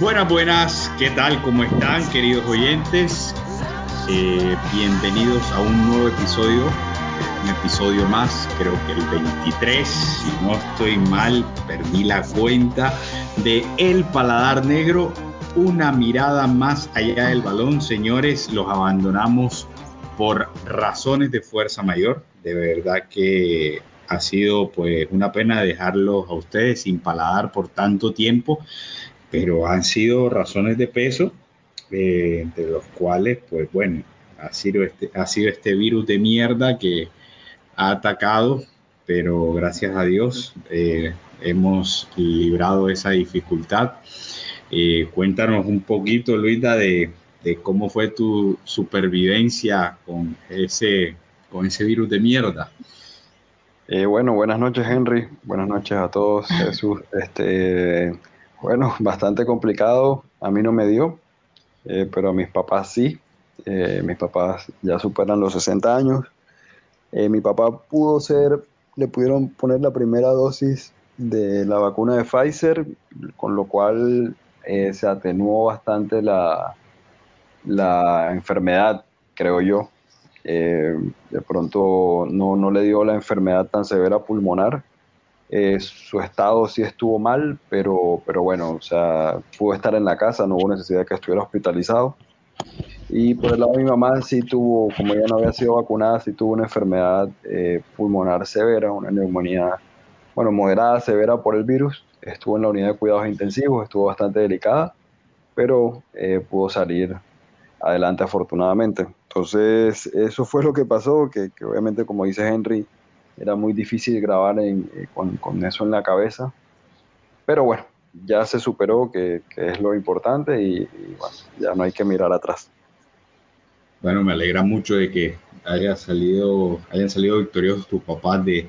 Buenas, buenas, ¿qué tal? ¿Cómo están, queridos oyentes? Eh, bienvenidos a un nuevo episodio, un episodio más, creo que el 23, si no estoy mal, perdí la cuenta, de El Paladar Negro, una mirada más allá del balón. Señores, los abandonamos por razones de fuerza mayor, de verdad que ha sido pues una pena dejarlos a ustedes sin paladar por tanto tiempo pero han sido razones de peso, eh, entre los cuales, pues bueno, ha sido, este, ha sido este virus de mierda que ha atacado, pero gracias a Dios eh, hemos librado esa dificultad. Eh, cuéntanos un poquito, Luisa, de, de, cómo fue tu supervivencia con ese, con ese virus de mierda. bueno, buenas noches, Henry. Buenas noches a todos. Jesús, este, bueno, bastante complicado. A mí no me dio, eh, pero a mis papás sí. Eh, mis papás ya superan los 60 años. Eh, mi papá pudo ser, le pudieron poner la primera dosis de la vacuna de Pfizer, con lo cual se atenuó bastante la, la enfermedad, creo yo. de pronto no, no le dio la enfermedad tan severa pulmonar, eh, su estado sí estuvo mal, pero, pero bueno, o sea, pudo estar en la casa, no hubo necesidad de que estuviera hospitalizado. Y por el lado de mi mamá sí tuvo, como ella no había sido vacunada, sí tuvo una enfermedad eh, pulmonar severa, una neumonía, bueno, moderada, severa por el virus. Estuvo en la unidad de cuidados intensivos, estuvo bastante delicada, pero eh, pudo salir adelante afortunadamente. Entonces, eso fue lo que pasó, que, que obviamente, como dice Henry, era muy difícil grabar eh, con, eso en la cabeza. Pero bueno, ya se superó, que, es lo importante, y, bueno, ya no hay que mirar atrás. Bueno, me alegra mucho de que haya salido, hayan salido victoriosos tus papás de,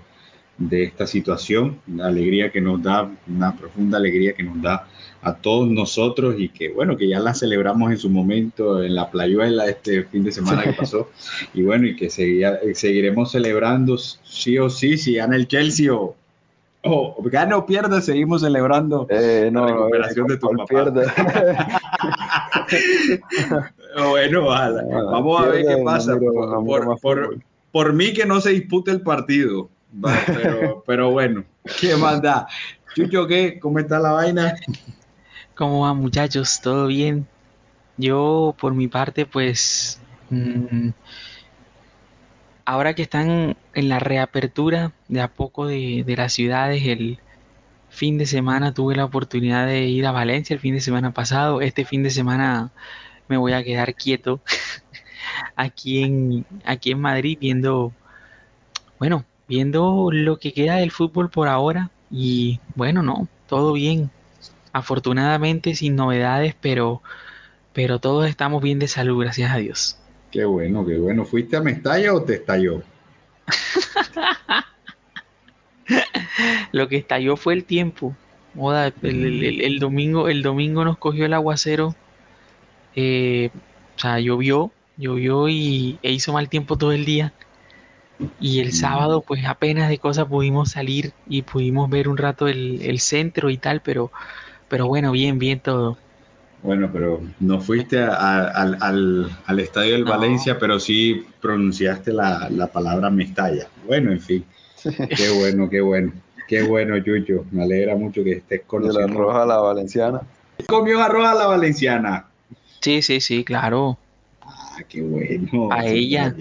de esta situación, una alegría que nos da, una profunda alegría que nos da a todos nosotros y que bueno, que ya la celebramos en su momento en la playuela este fin de semana que pasó. Y bueno, y que seguiremos celebrando sí o sí, si gana el Chelsea o, o gana o pierda, seguimos celebrando eh, no, la recuperación de tu papá. bueno, vamos a ver qué pasa. por, por mí que no se dispute el partido pero, pero bueno, ¿qué más da? Chucho, ¿qué? ¿Cómo está la vaina? ¿Cómo va muchachos? ¿Todo bien? Yo por mi parte pues mm, ahora que están en la reapertura de a poco de, de, las ciudades, el fin de semana tuve la oportunidad de ir a Valencia el fin de semana pasado, este fin de semana me voy a quedar quieto aquí en, aquí en Madrid viendo, bueno, viendo lo que queda del fútbol por ahora y bueno, no, todo bien. Afortunadamente sin novedades, pero pero todos estamos bien de salud, gracias a Dios. Qué bueno, qué bueno. ¿Fuiste a Mestalla o te estalló? lo que estalló fue el tiempo. el, domingo, el domingo nos cogió el aguacero. Eh, o sea, llovió, llovió y e hizo mal tiempo todo el día. Y el sábado pues apenas de cosas pudimos salir y pudimos ver un rato el, centro y tal, pero, pero bueno, bien, bien todo. Bueno, pero no fuiste al, al, estadio del Valencia, pero sí pronunciaste la, la, palabra Mestalla. Bueno, en fin, qué bueno, qué bueno, qué bueno, Yuyo. Me alegra mucho que estés conociendo. ¿De la roja a la valenciana? ¿Comió arroz a la valenciana? Sí, sí, sí, claro. Ah, qué bueno. A ella.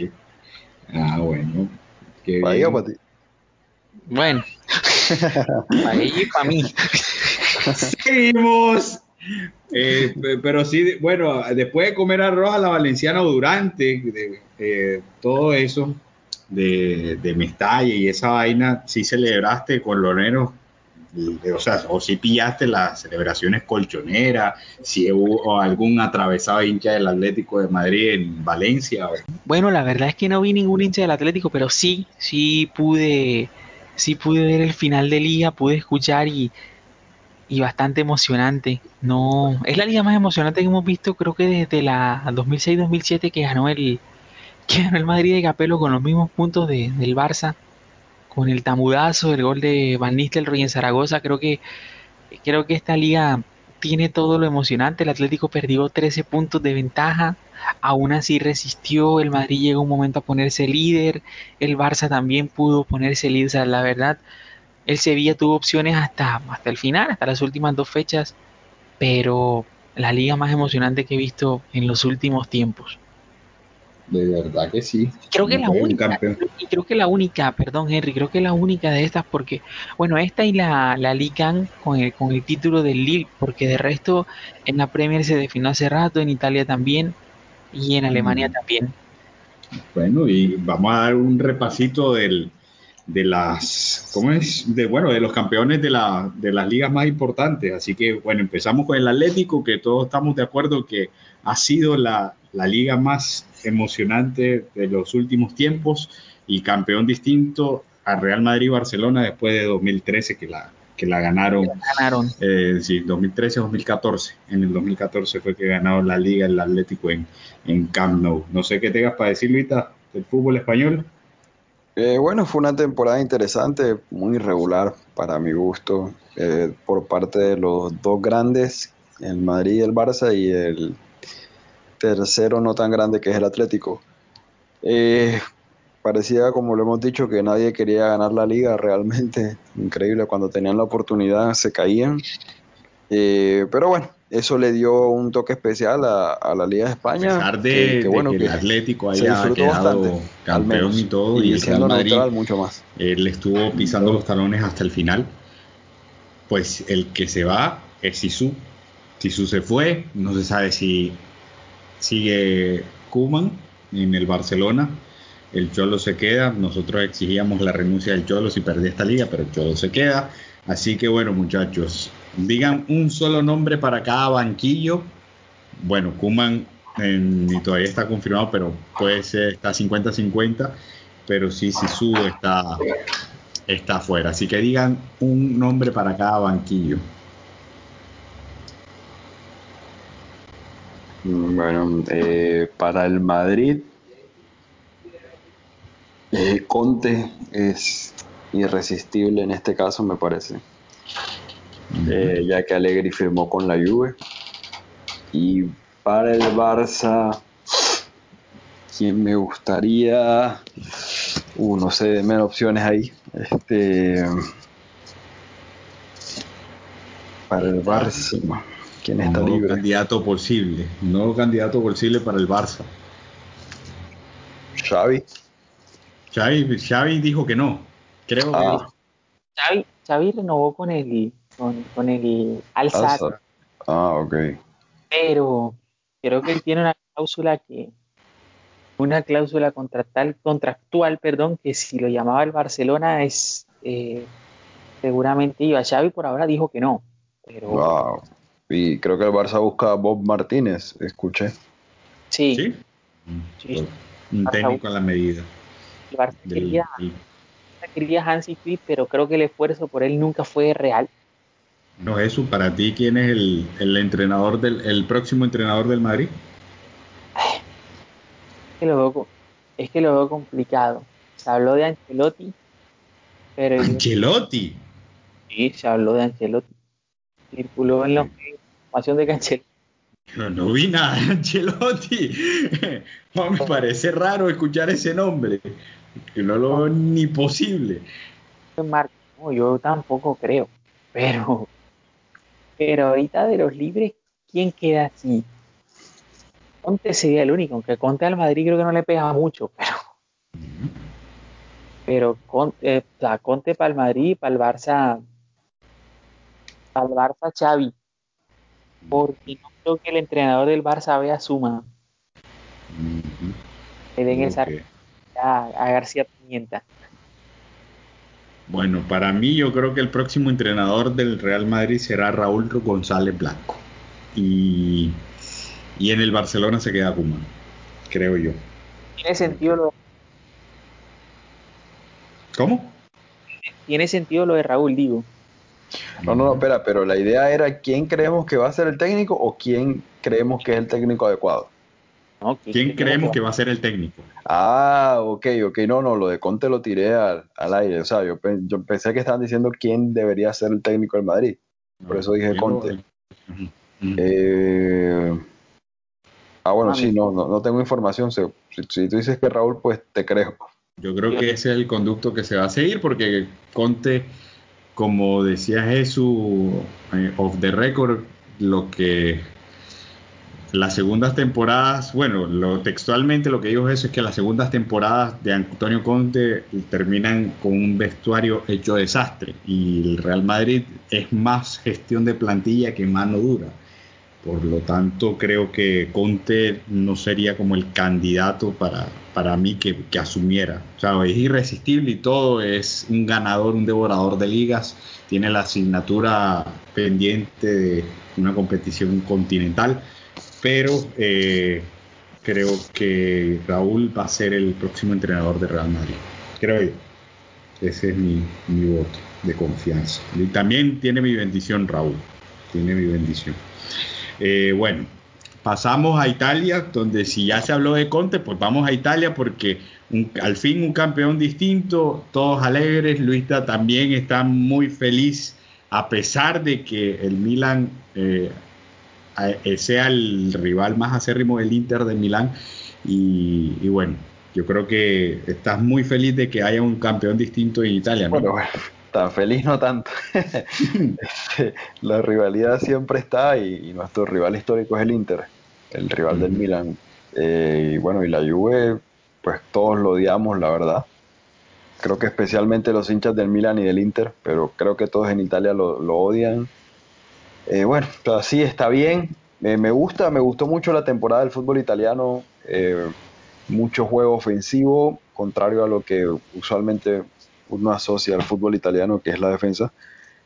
Ah, bueno. Qué para o para ti. Bueno, para ella y para mí. Seguimos. Eh, pero sí, bueno, después de comer arroz a la valenciana o durante de, todo eso de, de Mestalla y esa vaina, sí celebraste con Loreros o sea, o si pillaste las celebraciones colchoneras, si hubo algún atravesado hincha del Atlético de Madrid en Valencia. Bueno, la verdad es que no vi ningún hincha del Atlético, pero sí, sí pude, sí pude ver el final de liga, pude escuchar y, y bastante emocionante. No, es la liga más emocionante que hemos visto, creo que desde la 2006-2007 que ganó el que ganó el Madrid de Capelo con los mismos puntos de, del Barça con el tamudazo del gol de Van Nistelrooy en Zaragoza, creo que creo que esta liga tiene todo lo emocionante. El Atlético perdió 13 puntos de ventaja, aún así resistió. El Madrid llegó un momento a ponerse líder. El Barça también pudo ponerse líder. O sea, la verdad, el Sevilla tuvo opciones hasta, hasta el final, hasta las últimas dos fechas. Pero la liga más emocionante que he visto en los últimos tiempos. De verdad que sí. Creo que la única, y creo que la única, perdón Henry, creo que la única de estas porque, bueno, esta y la, la Lican con el, con el título del Lille, porque de resto en la Premier se definió hace rato, en Italia también y en Alemania mm. también. Bueno, y vamos a dar un repasito del, de las, ¿cómo es? De, bueno, de los campeones de, la, de las ligas más importantes. Así que, bueno, empezamos con el Atlético, que todos estamos de acuerdo que ha sido la, la liga más emocionante de los últimos tiempos y campeón distinto a Real Madrid y Barcelona después de 2013 que la, que la ganaron. ganaron. Eh, sí, 2013-2014. En el 2014 fue que ganaron la liga el Atlético en, en Camp Nou. No sé qué tengas para decir, Luita, del fútbol español. Eh, bueno, fue una temporada interesante, muy irregular para mi gusto, eh, por parte de los dos grandes, el Madrid y el Barça, y el tercero no tan grande que es el Atlético. Eh, parecía, como lo hemos dicho, que nadie quería ganar la liga realmente. Increíble, cuando tenían la oportunidad se caían. Eh, pero bueno, eso le dio un toque especial a, la Liga de España. A pesar de, que, bueno, el Atlético haya quedado bastante, campeón y todo, y, el Real Madrid mucho más. él estuvo pisando los talones hasta el final. Pues el que se va es Sisu. Sisu se fue, no se sabe si sigue Kuman en el Barcelona. El Cholo se queda. Nosotros exigíamos la renuncia del Cholo si perdía esta liga, pero el Cholo se queda. Así que bueno, muchachos, digan un solo nombre para cada banquillo. Bueno, Kuman ni todavía está confirmado, pero puede ser, está 50-50. Pero sí, Sisu está, está afuera. Así que digan un nombre para cada banquillo. Bueno, eh, para el Madrid, eh, Conte es irresistible en este caso, me parece. Eh, ya que Allegri firmó con la Juve. Y para el Barça, quien me gustaría, uh, no sé, menos opciones ahí. Este, para el Barça. ¿Quién está libre? candidato posible, nuevo candidato posible para el Barça. Xavi. Xavi, Xavi dijo que no, creo ah. que Xavi, Xavi renovó con el con, con el Al Ah, ok. Pero creo que él tiene una cláusula que una cláusula contractual, contractual, perdón, que si lo llamaba el Barcelona es eh, seguramente iba. Xavi por ahora dijo que no, pero wow. Y creo que el Barça busca a Bob Martínez, escuché. Sí. ¿Sí? sí. Un técnico a la medida. El Barça quería, quería Hansi Flick, pero creo que el esfuerzo por él nunca fue real. No, Jesús, para ti, ¿quién es el, el entrenador del, el próximo entrenador del Madrid? Es que lo veo, es que lo veo complicado. Se habló de Ancelotti, pero... ¿Ancelotti? Sí, se habló de Ancelotti. Circuló en los de Canchelotti. No, vi nada de Ancelotti. me parece raro escuchar ese nombre. Que no lo veo ni posible. No, yo tampoco creo. Pero, pero ahorita de los libres, ¿quién queda así? Conte sería el único, aunque Conte al Madrid creo que no le pega mucho, pero. Pero Conte, eh, Conte para el Madrid, para el Barça. Para el Barça, Xavi porque no creo que el entrenador del Barça vea suma. Le den esa a, García Pimienta. Bueno, para mí yo creo que el próximo entrenador del Real Madrid será Raúl González Blanco. Y, y en el Barcelona se queda Kuman, creo yo. Tiene sentido lo ¿Cómo? Tiene sentido lo de Raúl, digo. No, no, no, espera, pero la idea era quién creemos que va a ser el técnico o quién creemos que es el técnico adecuado. ¿Quién creemos que va a ser el técnico? Ah, ok, ok, no, no, lo de Conte lo tiré al, aire, o sea, yo, yo, pensé que estaban diciendo quién debería ser el técnico del Madrid, por eso dije Conte. Eh, ah, bueno, sí, no, no, tengo información. Si, si, tú dices que Raúl, pues te creo. Yo creo que ese es el conducto que se va a seguir porque Conte, como decía Jesús, eh, off the record, lo que las segundas temporadas, bueno, lo, textualmente lo que dijo eso es que las segundas temporadas de Antonio Conte terminan con un vestuario hecho desastre y el Real Madrid es más gestión de plantilla que mano dura. Por lo tanto, creo que Conte no sería como el candidato para, para mí que, que asumiera. O sea, es irresistible y todo, es un ganador, un devorador de ligas, tiene la asignatura pendiente de una competición continental pero eh, creo que Raúl va a ser el próximo entrenador de Real Madrid. Creo yo. Ese es mi, voto de confianza. Y también tiene mi bendición Raúl. Tiene mi bendición. Eh, bueno, pasamos a Italia, donde si ya se habló de Conte, pues vamos a Italia porque al fin un campeón distinto, todos alegres. Luisa también está muy feliz a pesar de que el Milan eh, sea el rival más acérrimo del Inter de Milán. Y, bueno, yo creo que estás muy feliz de que haya un campeón distinto en Italia, tan feliz no tanto. Este, la rivalidad siempre está y, nuestro rival histórico es el Inter, el rival del Milan. Eh, y bueno, y la Juve, pues todos lo odiamos, la verdad. Creo que especialmente los hinchas del Milan y del Inter, pero creo que todos en Italia lo, lo odian. Eh, bueno, así está bien. me gusta, me gustó mucho la temporada del fútbol italiano. Eh, mucho juego ofensivo, contrario a lo que usualmente uno asocia al fútbol italiano, que es la defensa.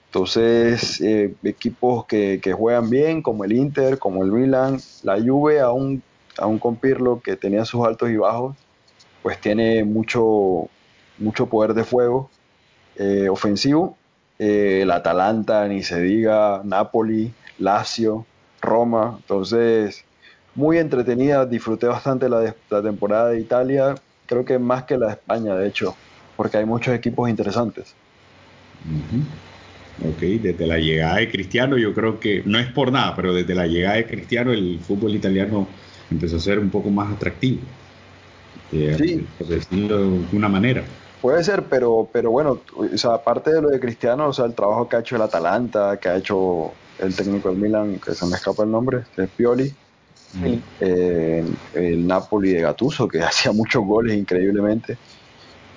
Entonces, eh, equipos que, juegan bien, como el Inter, como el Milan, la Juve, aún, aún con Pirlo, que tenía sus altos y bajos, pues tiene mucho, mucho poder de fuego ofensivo eh, el Atalanta, ni se diga, Napoli, Lazio, Roma. Entonces, muy entretenida, disfruté bastante la temporada de Italia, creo que más que la de España, de hecho, porque hay muchos equipos interesantes. Ok, desde la llegada de Cristiano, yo creo que, no es por nada, pero desde la llegada de Cristiano el fútbol italiano empezó a ser un poco más atractivo, eh, sí. por decirlo de alguna manera. Puede ser, pero, pero bueno, o sea, aparte de lo de Cristiano, o sea, el trabajo que ha hecho el Atalanta, que ha hecho el técnico del Milan, que se me escapa el nombre, es Pioli, eh, el Napoli de Gattuso, que hacía muchos goles increíblemente.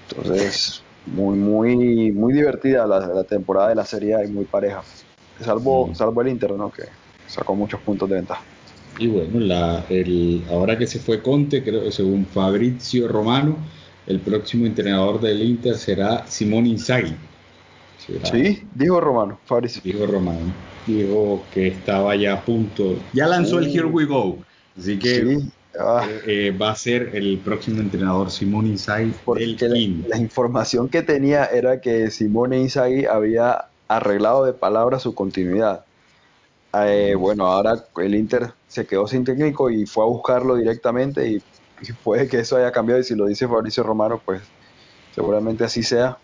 Entonces, muy, muy, muy divertida la, temporada de la Serie A y muy pareja. Salvo, salvo el Inter, ¿no? Que sacó muchos puntos de ventaja. Y bueno, la, el, ahora que se fue Conte, creo según Fabrizio Romano, el próximo entrenador del Inter será Simón Inzaghi. sí, dijo Romano, Fabricio. Dijo Romano. Dijo que estaba ya a punto. Ya lanzó el Here We Go. Así que ah. eh, va a ser el próximo entrenador Simón Inzaghi del la, la, información que tenía era que Simón Inzaghi había arreglado de palabra su continuidad. Eh, bueno, ahora el Inter se quedó sin técnico y fue a buscarlo directamente y y puede que eso haya cambiado y si lo dice Fabricio Romano, pues seguramente así sea.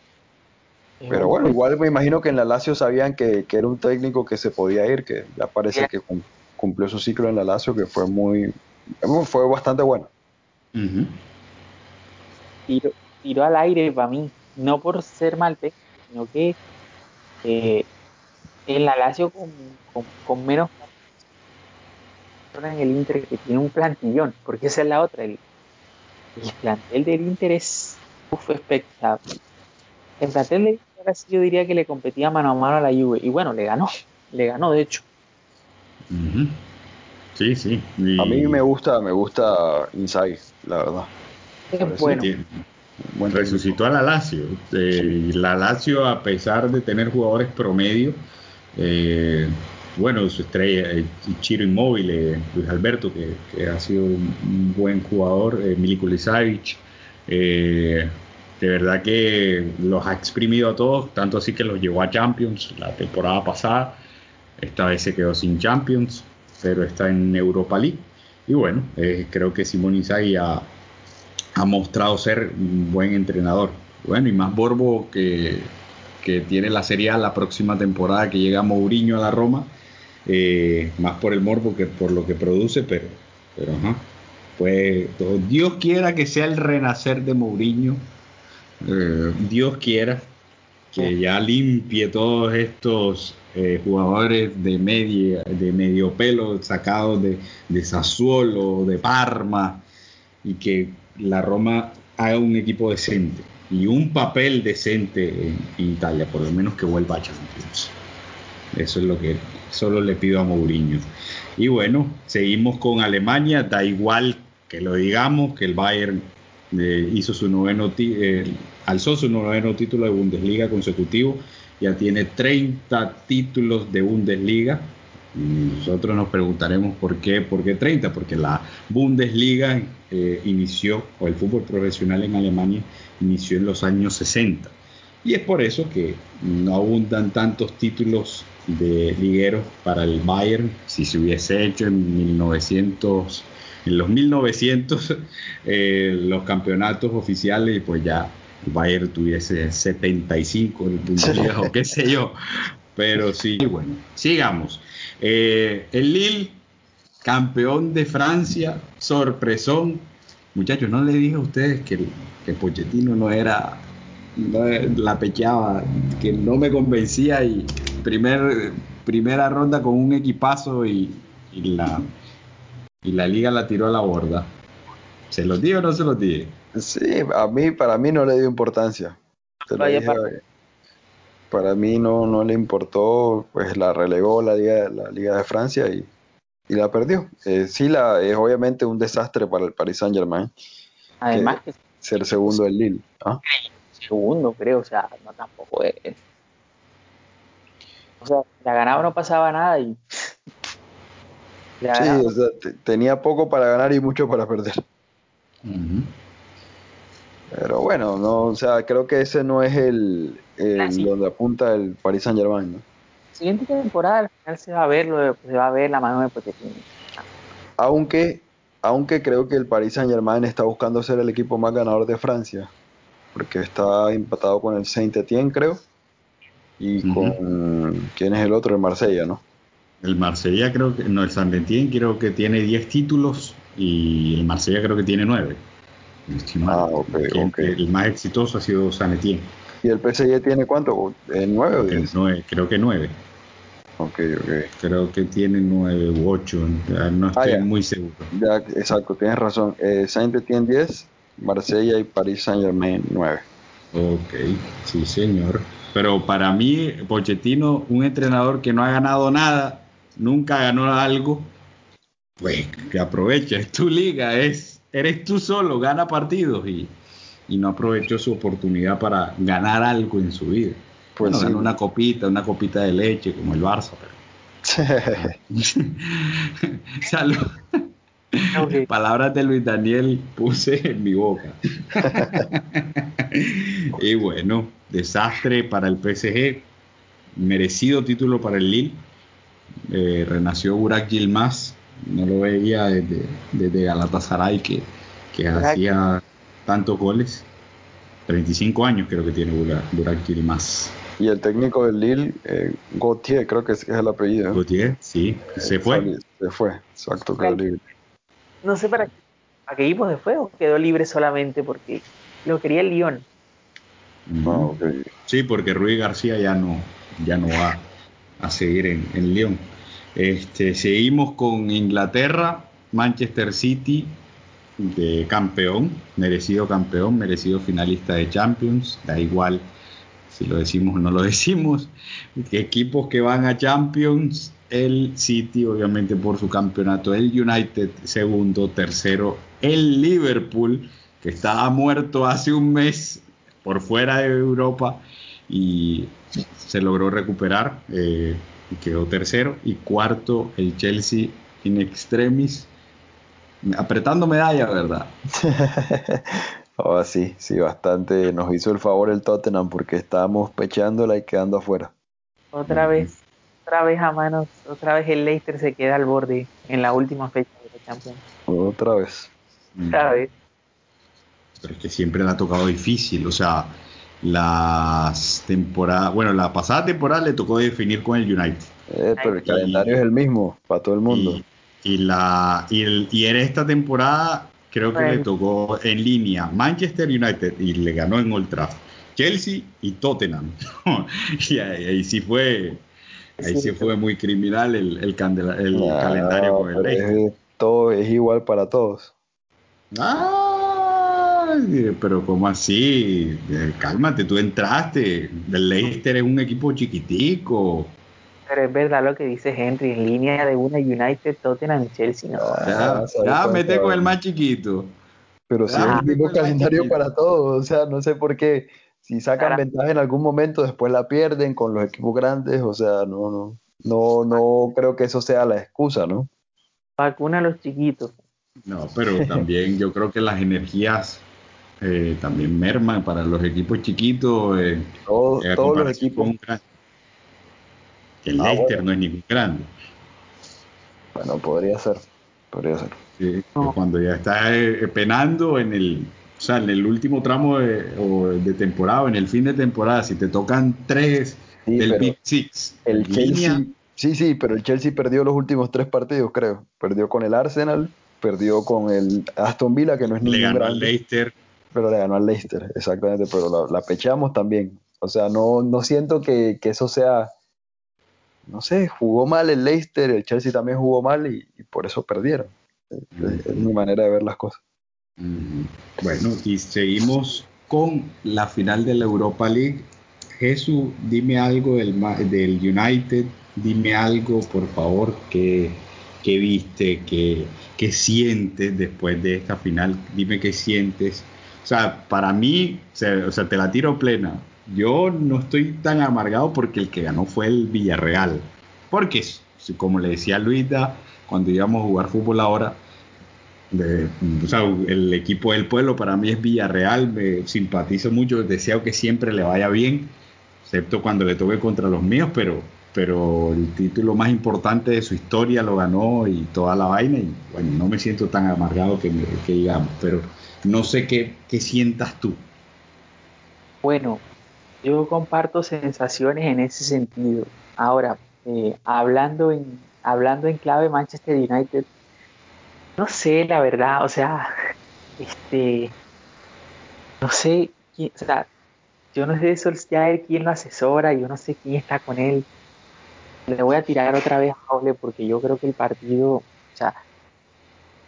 Pero bueno, igual me imagino que en la Lazio sabían que, era un técnico que se podía ir, que ya parece que cumplió su ciclo en la Lazio, que fue muy, fue bastante bueno. tiró, al aire para mí, no por ser mal sino que eh, en la Lazio con, con menos en el Inter que tiene un plantillón, porque esa es la otra. El, plantel del Inter es espectacular. El plantel del Inter yo diría que le competía mano a mano a la Juve. Y bueno, le ganó. Le ganó, de hecho. Sí, sí. A mí me gusta, me gusta Inside, la verdad. Es bueno. Resucitó a la Lazio. Eh, la Lazio, a pesar de tener jugadores promedio, eh, bueno, su estrella, eh, Chiro Inmóvil, eh, Luis Alberto, que, ha sido un, buen jugador, eh, Miliko eh, de verdad que los ha exprimido a todos, tanto así que los llevó a Champions la temporada pasada, esta vez se quedó sin Champions, pero está en Europa League. Y bueno, creo que Simón Inzaghi ha, ha mostrado ser un buen entrenador. Bueno, y más Borbo que, que tiene la Serie A la próxima temporada que llega Mourinho a la Roma eh, más por el morbo que por lo que produce, pero, pero ajá. Pues Dios quiera que sea el renacer de Mourinho, eh, Dios quiera que ya limpie todos estos eh, jugadores de, media, de medio pelo sacados de, de Sassuolo, de Parma, y que la Roma haga un equipo decente y un papel decente en, Italia, por lo menos que vuelva a Champions. Eso es lo que solo le pido a Mourinho. Y bueno, seguimos con Alemania, da igual que lo digamos, que el Bayern hizo su noveno eh, alzó su noveno título de Bundesliga consecutivo, ya tiene 30 títulos de Bundesliga. nosotros nos preguntaremos por qué, por qué 30, porque la Bundesliga eh, inició, o el fútbol profesional en Alemania inició en los años 60. Y es por eso que no abundan tantos títulos de ligueros para el Bayern. Si se hubiese hecho en 1900, en los 1900 eh, los campeonatos oficiales, pues ya Bayern tuviese 75 en Bundesliga o qué sé yo. Pero sí, bueno, sigamos. Eh, el Lille, campeón de Francia, sorpresón. Muchachos, no le dije a ustedes que, que Pochettino no era, no la pecheaba, que no me convencía y primer, primera ronda con un equipazo y, la, y la liga la tiró a la borda. ¿Se los dije o no se los dije? Sí, a mí, para mí no le dio importancia. para... mí no, no le importó, pues la relegó la Liga, la Liga de Francia y, la perdió. Eh, sí, la, es obviamente un desastre para el Paris Saint Germain. Además que, ser segundo del Lille. ¿ah? Segundo, creo, o sea, no tampoco es. O sea, la ganaba no pasaba nada y. sí, o sea, tenía poco para ganar y mucho para perder. Pero bueno, no, o sea, creo que ese no es el, donde apunta el Paris Saint Germain, ¿no? Siguiente temporada al final se va a ver lo se va a ver la mano de Pochettino. Aunque, aunque creo que el Paris Saint Germain está buscando ser el equipo más ganador de Francia, porque está empatado con el Saint Etienne, creo, y con quién es el otro, el Marsella, ¿no? El Marsella creo que, no, el Saint Etienne creo que tiene 10 títulos y el Marsella creo que tiene 9. Ah, el más exitoso ha sido San Etienne. ¿Y el PSG tiene cuánto? ¿Nueve o diez? creo que nueve. Ok, ok. Creo que tiene nueve u ocho, no ah, estoy muy seguro. Ya, exacto, tienes razón. Eh, Saint Etienne 10, Marsella y Paris Saint Germain 9. Ok, sí señor. Pero para mí, Pochettino, un entrenador que no ha ganado nada, nunca ganó algo, pues que aprovecha, es tu liga, es eres tú solo, gana partidos y, no aprovechó su oportunidad para ganar algo en su vida. Pues bueno, ganó una copita, una copita de leche como el Barça, pero... Salud. Palabras de Luis Daniel puse en mi boca. y bueno, desastre para el PSG, merecido título para el Lille. Eh, renació Burak Yilmaz no lo veía desde, desde Galatasaray que, que hacía tantos goles. 35 años creo que tiene Burak más. Y el técnico del Lille, eh, Gauthier, creo que es, el apellido. Gauthier, sí, se fue. Se fue, exacto, No sé para, para qué equipo se fue o quedó libre solamente porque lo quería el Lyon. Ah, sí, porque Rui García ya no, ya no va a seguir en, en Lyon. Este, seguimos con Inglaterra, Manchester City de campeón, merecido campeón, merecido finalista de Champions, da igual si lo decimos o no lo decimos, equipos que van a Champions, el City obviamente por su campeonato, el United segundo, tercero, el Liverpool que estaba muerto hace un mes por fuera de Europa y se logró recuperar. Eh, quedó tercero. Y cuarto, el Chelsea in extremis, apretando medalla, ¿verdad? oh, sí, sí, bastante. Nos hizo el favor el Tottenham porque estábamos pechándola y quedando afuera. Otra vez, otra vez a manos, otra vez el Leicester se queda al borde en la última fecha de la Champions. Otra vez. Otra vez. Pero es que siempre le ha tocado difícil, o sea, las temporadas, bueno, la pasada temporada le tocó definir con el United. Eh, pero el calendario es el mismo para todo el mundo. Y, la, y, el, y en esta temporada creo que le tocó en línea Manchester United y le ganó en Old Trafford. Chelsea y Tottenham. y ahí, sí fue ahí sí, fue muy criminal el, el, calendario con el Leicester. todo es igual para todos. Ah, pero ¿cómo así? Eh, cálmate, tú entraste. El Leicester es un equipo chiquitico. Pero es verdad lo que dice Henry, en línea de una United, Tottenham Chelsea. No. Ya, ya mete con el más chiquito. Pero si es el mismo calendario para todos, o sea, no sé por qué. Si sacan ventaja en algún momento, después la pierden con los equipos grandes, o sea, no, no, no, no creo que eso sea la excusa, ¿no? Vacuna a los chiquitos. No, pero también yo creo que las energías eh, también merman para los equipos chiquitos. Eh, todos, todos los equipos el ah, Leicester no es ningún grande. Bueno, podría ser, podría ser. Sí, Cuando ya está eh, penando en el, o sea, en el último tramo de, temporada, en el fin de temporada, si te tocan tres del Big Six, el Chelsea, sí, sí, pero el Chelsea perdió los últimos tres partidos, creo. Perdió con el Arsenal, perdió con el Aston Villa, que no es ningún le ganó Leicester. Pero le ganó al Leicester, exactamente, pero la, pechamos también. O sea, no, no siento que, que eso sea no sé, jugó mal el Leicester, el Chelsea también jugó mal y, por eso perdieron. Es, mi manera de ver las cosas. Bueno, y seguimos con la final de la Europa League. Jesús, dime algo del, del United, dime algo, por favor, que, viste, que, que, sientes después de esta final. Dime qué sientes. O sea, para mí, o sea te la tiro plena yo no estoy tan amargado porque el que ganó fue el Villarreal. Porque, como le decía Luisa, cuando íbamos a jugar fútbol ahora, o sea, el equipo del pueblo para mí es Villarreal, me simpatizo mucho, deseo que siempre le vaya bien, excepto cuando le toque contra los míos, pero, pero el título más importante de su historia lo ganó y toda la vaina, y bueno, no me siento tan amargado que, que digamos, pero no sé qué, sientas tú. Bueno, yo comparto sensaciones en ese sentido. Ahora, eh, hablando, en, hablando en clave Manchester United, no sé, la verdad, o sea, este, no sé, quién, o sea, yo no sé de Solskjaer quién lo asesora, yo no sé quién está con él. Le voy a tirar otra vez a Ole porque yo creo que el partido, o sea,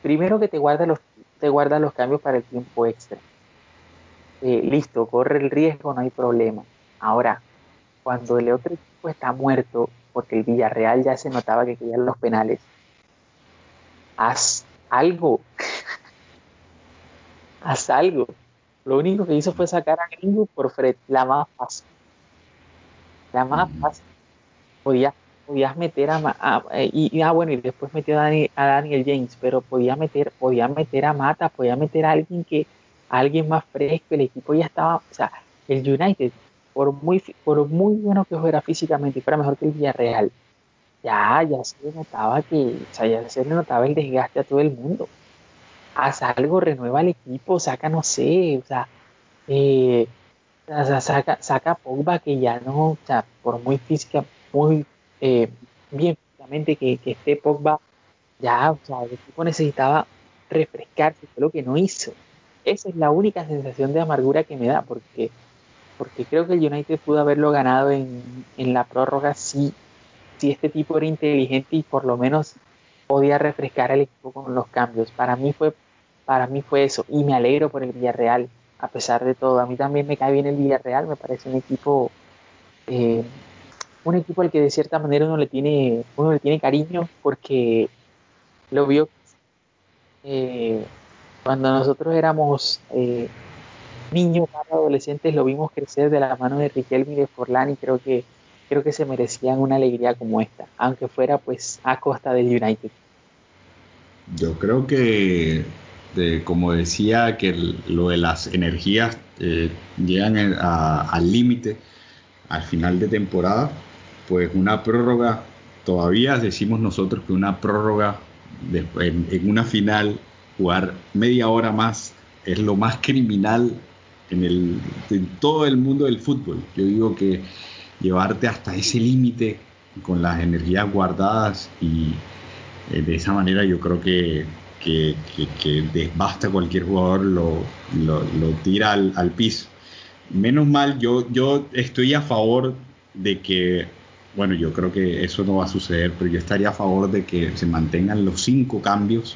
primero que te guarda los, te guarda los cambios para el tiempo extra. Eh, listo, corre el riesgo, no hay problema. Ahora, cuando el otro equipo está muerto, porque el Villarreal ya se notaba que querían los penales, haz algo. haz algo. Lo único que hizo fue sacar a Gringo por Fred, la más fácil. La más fácil. Podías, podías meter a, y, ah, bueno, y después metió a, Daniel James, pero podía meter, podía meter a Mata, podía meter a alguien que alguien más fresco, el equipo ya estaba, o sea, el United, por muy, por muy bueno que fuera físicamente y fuera mejor que el Villarreal, ya, ya se notaba que, o sea, ya se le notaba el desgaste a todo el mundo. Haz algo, renueva el equipo, saca, no sé, o sea, eh, saca, saca Pogba que ya no, o sea, por muy física, muy eh, bien físicamente que, que esté Pogba, ya, o sea, el equipo necesitaba refrescarse, fue lo que no hizo. Esa es la única sensación de amargura que me da, porque, porque creo que el United pudo haberlo ganado en, la prórroga si, si este tipo era inteligente y por lo menos podía refrescar al equipo con los cambios. Para mí fue, para mí fue eso, y me alegro por el Villarreal, a pesar de todo. A mí también me cae bien el Villarreal, me parece un equipo, eh, un equipo al que de cierta manera uno le tiene, uno le tiene cariño porque lo vio eh, cuando nosotros éramos eh, niños, adolescentes, lo vimos crecer de la mano de Riquelme y de Forlán y creo que, creo que se merecían una alegría como esta, aunque fuera pues a costa del United. Yo creo que, como decía, que lo de las energías eh, llegan al límite al final de temporada, pues una prórroga, todavía decimos nosotros que una prórroga en una final jugar media hora más es lo más criminal en, el, todo el mundo del fútbol. Yo digo que llevarte hasta ese límite con las energías guardadas y eh, de esa manera yo creo que, que, desbasta cualquier jugador, lo, lo, tira al, al, piso. Menos mal, yo, yo estoy a favor de que, bueno, yo creo que eso no va a suceder, pero yo estaría a favor de que se mantengan los cinco cambios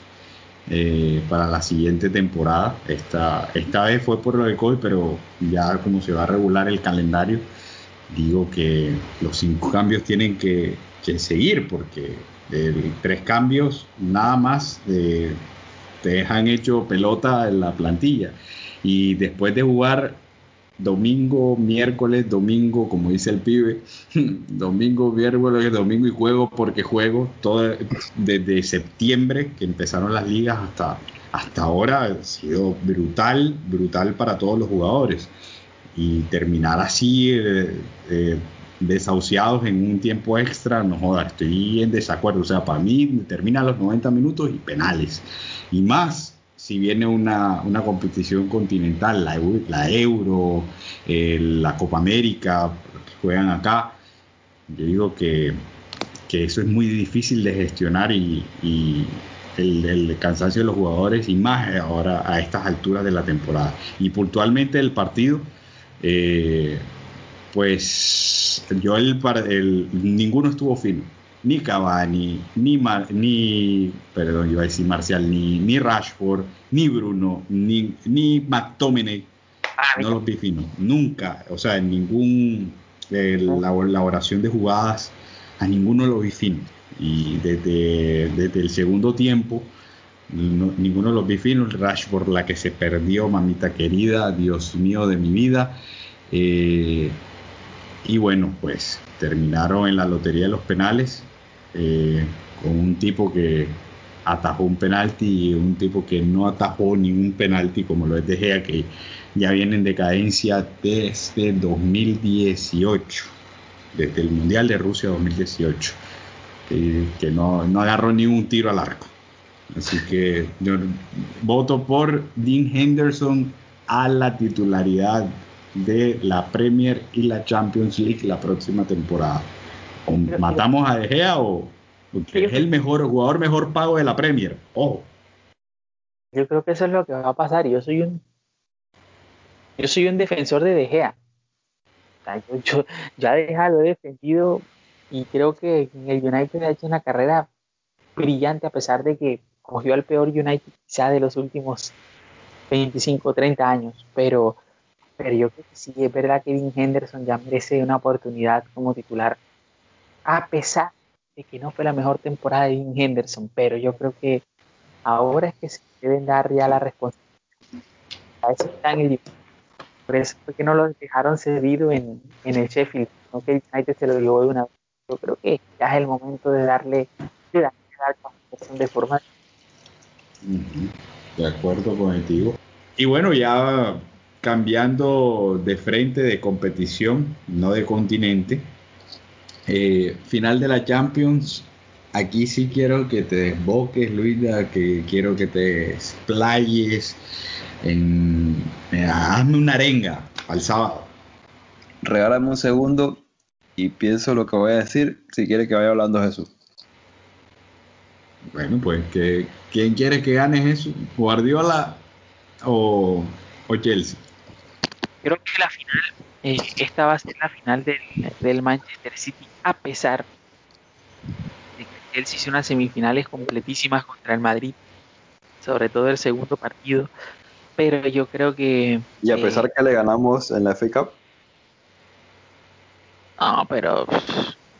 eh, para la siguiente temporada. Esta, esta vez fue por lo de COVID, pero ya como se va a regular el calendario, digo que los cinco cambios tienen que, que seguir, porque de tres cambios nada más te dejan hecho pelota en la plantilla. Y después de jugar domingo, miércoles, domingo, como dice el pibe, domingo, miércoles, domingo y juego porque juego, todo desde septiembre que empezaron las ligas hasta, hasta ahora ha sido brutal, brutal para todos los jugadores. Y terminar así, eh, eh, desahuciados en un tiempo extra, no joda, estoy en desacuerdo. O sea, para mí termina los 90 minutos y penales. Y más si viene una, una competición continental, la, Euro, la Copa América, juegan acá, yo digo que, que, eso es muy difícil de gestionar y, el, cansancio de los jugadores y más ahora a estas alturas de la temporada. Y puntualmente el partido, eh, pues yo el, el, ninguno estuvo fino ni Cavani, ni, ni perdón, iba a decir Marcial, ni, ni Rashford, ni Bruno, ni, ni McTominay, ah, no los vi finos, nunca, o sea, en ningún eh, la elaboración de jugadas, a ninguno lo vi. Y desde, desde el segundo tiempo, ninguno de los vi finos. Rashford, la que se perdió, mamita querida, Dios mío de mi vida. Eh, y bueno, pues terminaron en la lotería de los penales eh, con un tipo que atajó un penalti y un tipo que no atajó ningún penalti como lo es De Gea que ya viene en decadencia desde 2018 desde el Mundial de Rusia 2018 que no, no agarró ni un tiro al arco. Así que yo voto por Dean Henderson a la titularidad de la Premier y la Champions League la próxima temporada. O matamos a De Gea o porque es el mejor jugador mejor pago de la Premier. Ojo. Yo creo que eso es lo que va a pasar. Yo soy un yo soy un defensor de De Gea. Yo, ya De Gea lo he defendido y creo que en el United ha hecho una carrera brillante a pesar de que cogió al peor United quizá de los últimos 25 o 30 años, pero pero yo creo que sí, es verdad que Dean Henderson ya merece una oportunidad como titular, a pesar de que no fue la mejor temporada de Dean Henderson, pero yo creo que ahora es que se deben dar ya la responsabilidad. A eso están el por eso fue que no lo dejaron cedido en, en el Sheffield, no que United se lo llevó de una vez. Yo creo que ya es el momento de darle, de darle de forma. De acuerdo contigo. Y bueno, ya cambiando de frente de competición, no de continente. Eh, final de la Champions, aquí sí quiero que te desboques, Luisa, que quiero que te explayes, en, hazme una arenga al sábado. Regálame un segundo y pienso lo que voy a decir, si quiere que vaya hablando Jesús. Bueno, pues, que, ¿quién quiere que gane Jesús? ¿Guardiola o, o Chelsea? Creo que la final, eh, esta va a ser la final del, Manchester City, a pesar de que él se hizo unas semifinales completísimas contra el Madrid, sobre todo el segundo partido, pero yo creo que... Y a pesar eh, que le ganamos en la FA Cup. No, pero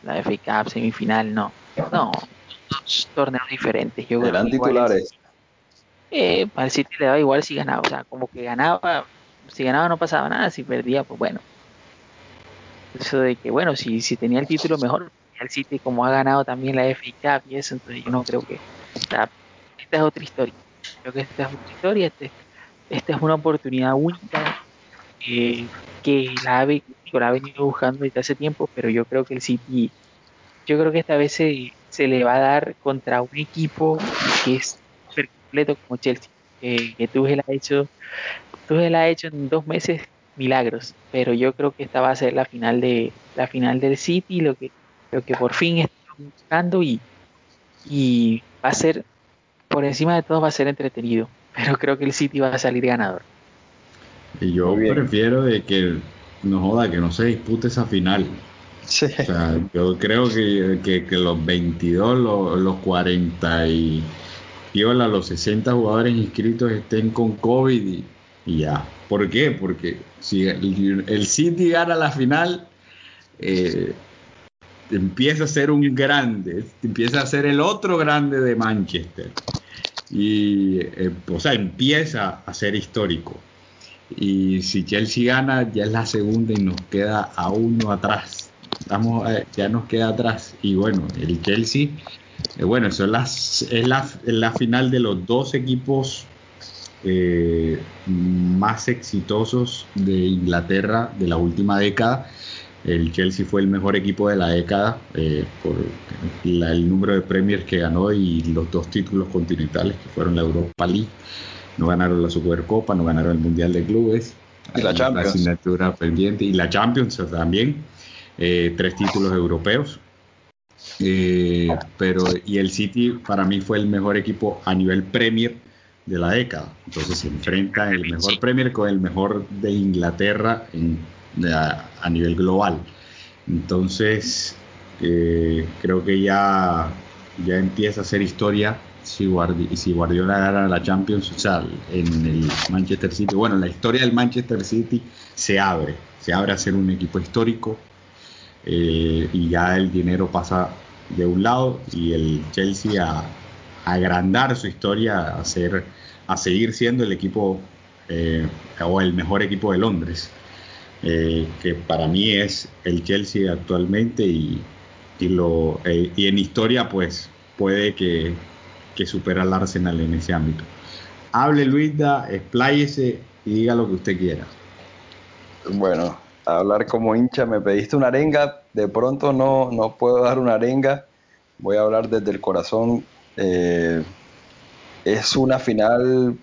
la FA Cup semifinal no, no, dos torneos diferentes. Yo Eran titulares. eh, para el City le daba igual si ganaba, o sea, como que ganaba si ganaba no pasaba nada, si perdía, pues bueno. Eso de que, bueno, si, si tenía el título mejor, el City como ha ganado también la FA Cup y eso, entonces yo no creo que... Esta, es otra historia. Creo que esta es otra historia, este, esta es una oportunidad única eh, que la ha, la ha venido buscando desde hace tiempo, pero yo creo que el City, yo creo que esta vez se, se le va a dar contra un equipo que es completo como Chelsea, que, que Tuchel ha hecho Tuchel ha hecho en dos meses milagros, pero yo creo que esta va a ser la final de la final del City, lo que Creo que por fin están buscando y, y va a ser, por encima de todo, va a ser entretenido. Pero creo que el City va a salir ganador. Y yo prefiero de que no joda, que no se dispute esa final. Sí. O sea, yo creo que, que, los 22, los, los 40 y, los 60 jugadores inscritos estén con COVID y, y ya. ¿Por qué? Porque si el, City gana la final, eh, empieza a ser un grande, empieza a ser el otro grande de Manchester. Y, eh, o sea, empieza a ser histórico. Y si Chelsea gana, ya es la segunda y nos queda a uno atrás. Estamos, eh, ya nos queda atrás. Y bueno, el Chelsea, eh, bueno, eso es, la, es la, final de los dos equipos más exitosos de Inglaterra de la última década el Chelsea fue el mejor equipo de la década eh, por el número de premios que ganó y los dos títulos continentales que fueron la Europa League. No ganaron la Supercopa, no ganaron el Mundial de Clubes. Y la Champions. asignatura pendiente. Y la Champions también. Eh, tres títulos europeos. Eh, pero y el City para mí fue el mejor equipo a nivel Premier de la década. Entonces se enfrenta el mejor Premier con el mejor de Inglaterra en a, nivel global. Entonces, eh, creo que ya, ya empieza a ser historia si, Guardi si Guardiola gana la Champions, o sea, en el Manchester City. Bueno, la historia del Manchester City se abre, se abre a ser un equipo histórico eh, y ya el dinero pasa de un lado y el Chelsea a, agrandar su historia, a, ser, a seguir siendo el equipo eh, o el mejor equipo de Londres. Eh, que para mí es el Chelsea actualmente y, y lo, y en historia pues puede que, que supera al Arsenal en ese ámbito. Hable Luisa, expláyese y diga lo que usted quiera. Bueno, hablar como hincha, me pediste una arenga, de pronto no, no puedo dar una arenga, voy a hablar desde el corazón. Eh, es una final,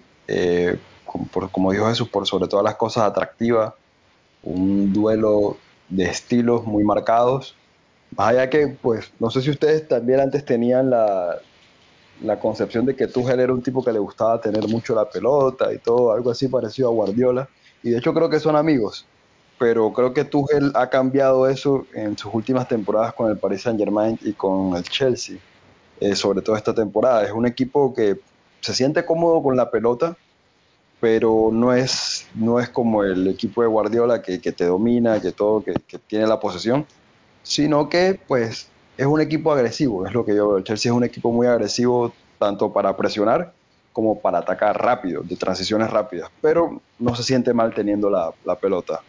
como, como dijo Jesús, por sobre todas las cosas atractivas un duelo de estilos muy marcados. Más allá que, pues, no sé si ustedes también antes tenían la, la concepción de que Tuchel era un tipo que le gustaba tener mucho la pelota y todo, algo así parecido a Guardiola. Y de hecho creo que son amigos, pero creo que Tuchel ha cambiado eso en sus últimas temporadas con el Paris Saint Germain y con el Chelsea, eh, sobre todo esta temporada. Es un equipo que se siente cómodo con la pelota, pero no es, no es como el equipo de Guardiola que, te domina, que todo, que, tiene la posesión, sino que pues es un equipo agresivo, es lo que yo veo. El Chelsea es un equipo muy agresivo tanto para presionar como para atacar rápido, de transiciones rápidas, pero no se siente mal teniendo la, pelota.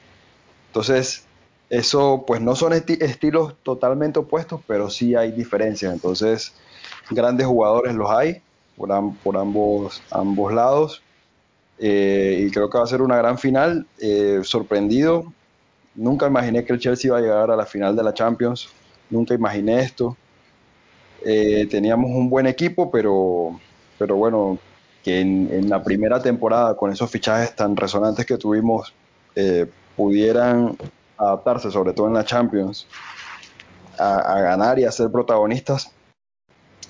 Entonces, eso pues no son estilos totalmente opuestos, pero sí hay diferencias. Entonces, grandes jugadores los hay por, por ambos, ambos lados eh, y creo que va a ser una gran final. Eh, sorprendido, nunca imaginé que el Chelsea iba a llegar a la final de la Champions, nunca imaginé esto. Eh, teníamos un buen equipo, pero, pero bueno, que en, la primera temporada, con esos fichajes tan resonantes que tuvimos, pudieran adaptarse, sobre todo en la Champions, a ganar y a ser protagonistas,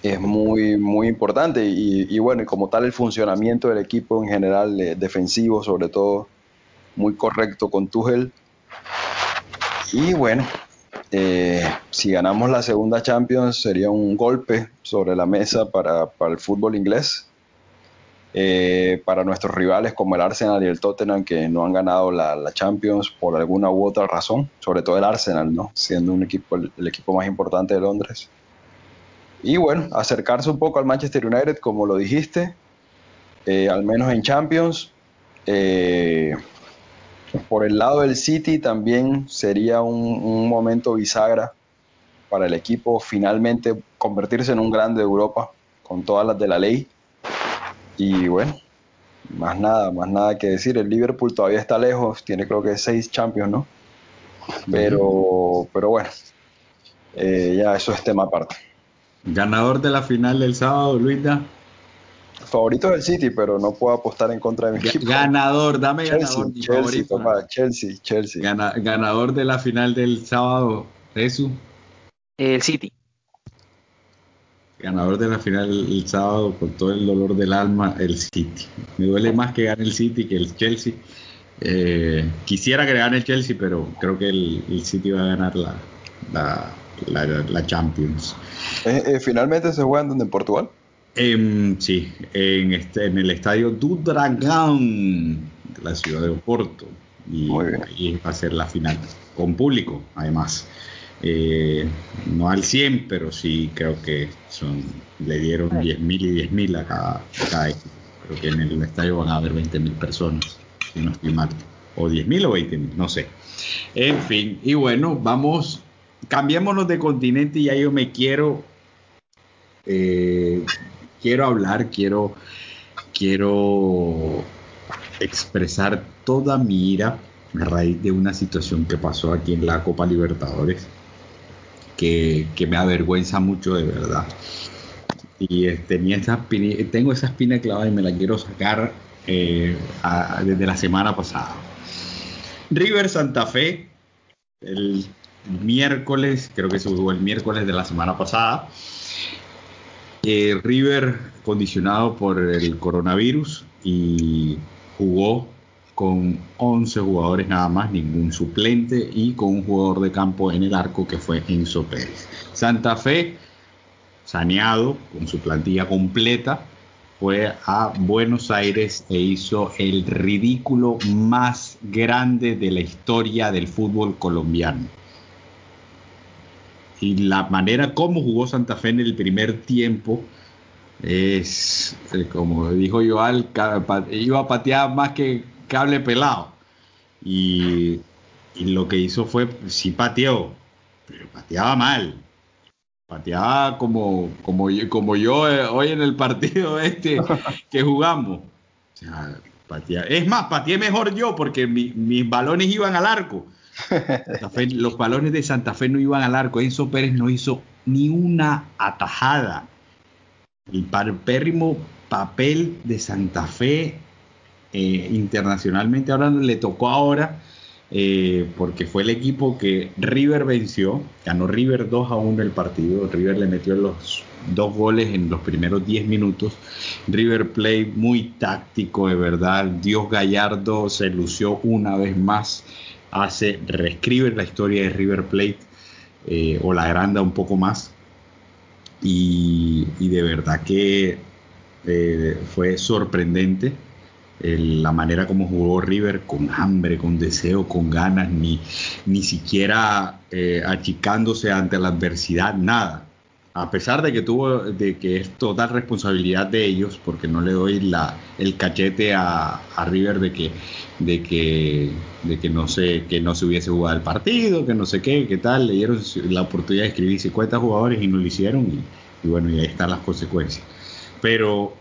es muy, muy importante y, bueno, y como tal el funcionamiento del equipo en general, eh, defensivo sobre todo, muy correcto con Tuchel. Y bueno, eh, si ganamos la segunda Champions sería un golpe sobre la mesa para, el fútbol inglés. Eh, para nuestros rivales como el Arsenal y el Tottenham que no han ganado la, Champions por alguna u otra razón, sobre todo el Arsenal, ¿no? siendo un equipo, el equipo más importante de Londres. Y bueno, acercarse un poco al Manchester United, como lo dijiste, eh, al menos en Champions. Eh, por el lado del City también sería un, momento bisagra para el equipo finalmente convertirse en un grande de Europa con todas las de la ley. Y bueno, más nada, más nada que decir. El Liverpool todavía está lejos, tiene creo que seis Champions, ¿no? Pero, pero bueno, eh, ya eso es tema aparte. Ganador de la final del sábado, Luisa. Favorito del City, pero no puedo apostar en contra de mi equipo. Ganador, dame ganador. Chelsea, Chelsea, Chelsea. ganador de la final del sábado, Jesús. El City. Ganador de la final el sábado con todo el dolor del alma, el City. Me duele más que gane el City que el Chelsea. Eh, quisiera que gane el Chelsea, pero creo que el, City va a ganar la, la, Champions. Eh, eh, ¿Finalmente se juegan donde en Portugal? Em, sí, en, este, en el estadio do Dragão, la ciudad de Oporto. Y ahí va a ser la final, con público además. Eh, no al 100, pero sí creo que son le dieron 10.000 y 10.000 a cada, cada equipo. Creo que en el estadio van a haber 20.000 personas, si no estoy mal. O 10.000 o 20.000, no sé. En fin, y bueno, vamos, cambiémonos de continente y ya yo me quiero, eh, quiero hablar, quiero, quiero expresar toda mi ira a raíz de una situación que pasó aquí en la Copa Libertadores que, me avergüenza mucho de verdad. Y eh, tenía esa tengo esa espina clavada y me la quiero sacar eh, desde la semana pasada. River Santa Fe, el miércoles, creo que se jugó el miércoles de la semana pasada. Eh, River condicionado por el coronavirus y jugó con 11 jugadores nada más, ningún suplente y con un jugador de campo en el arco que fue Enzo Pérez. Santa Fe, saneado con su plantilla completa, fue a Buenos Aires e hizo el ridículo más grande de la historia del fútbol colombiano. Y la manera como jugó Santa Fe en el primer tiempo es, eh, como dijo Joal, iba a patear más que cable pelado. Y, lo que hizo fue, sí pateó, pero pateaba mal. Pateaba como, como, como yo eh, hoy en el partido este que jugamos. Es más, pateé mejor yo porque mis balones iban al arco. los balones de Santa Fe no iban al arco. Enzo Pérez no hizo ni una atajada. El pérrimo papel de Santa Fe eh, internacionalmente hablando, le tocó ahora, eh, porque fue el equipo que River venció, ganó River 2 a 1 el partido, River le metió los dos goles en los primeros 10 minutos, River Play muy táctico de verdad, Dios Gallardo se lució una vez más, hace, reescribe la historia de River Plate eh, o la agranda un poco más. Y, de verdad que fue sorprendente la manera como jugó River con hambre, con deseo, con ganas, ni, ni siquiera eh, achicándose ante la adversidad, nada. A pesar de que tuvo, de que es total responsabilidad de ellos, porque no le doy la, el cachete a, River de que, de que, de que no sé, que no se hubiese jugado el partido, que no sé qué, qué tal, le dieron la oportunidad de escribir 50 jugadores y no lo hicieron, y, y bueno, y ahí están las consecuencias. Pero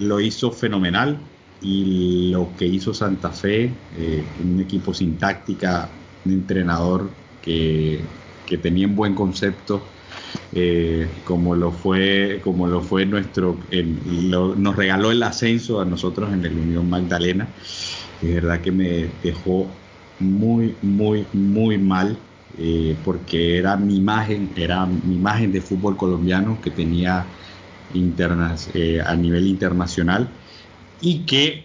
lo hizo fenomenal, y lo que hizo Santa Fe, eh, un equipo sin táctica, un entrenador que, tenía un buen concepto, eh, como lo fue, como lo fue nuestro, nos regaló el ascenso a nosotros en el Unión Magdalena. De verdad que me dejó muy, muy, muy mal. Eh, porque era mi imagen, era mi imagen de fútbol colombiano que tenía internas, a nivel internacional y que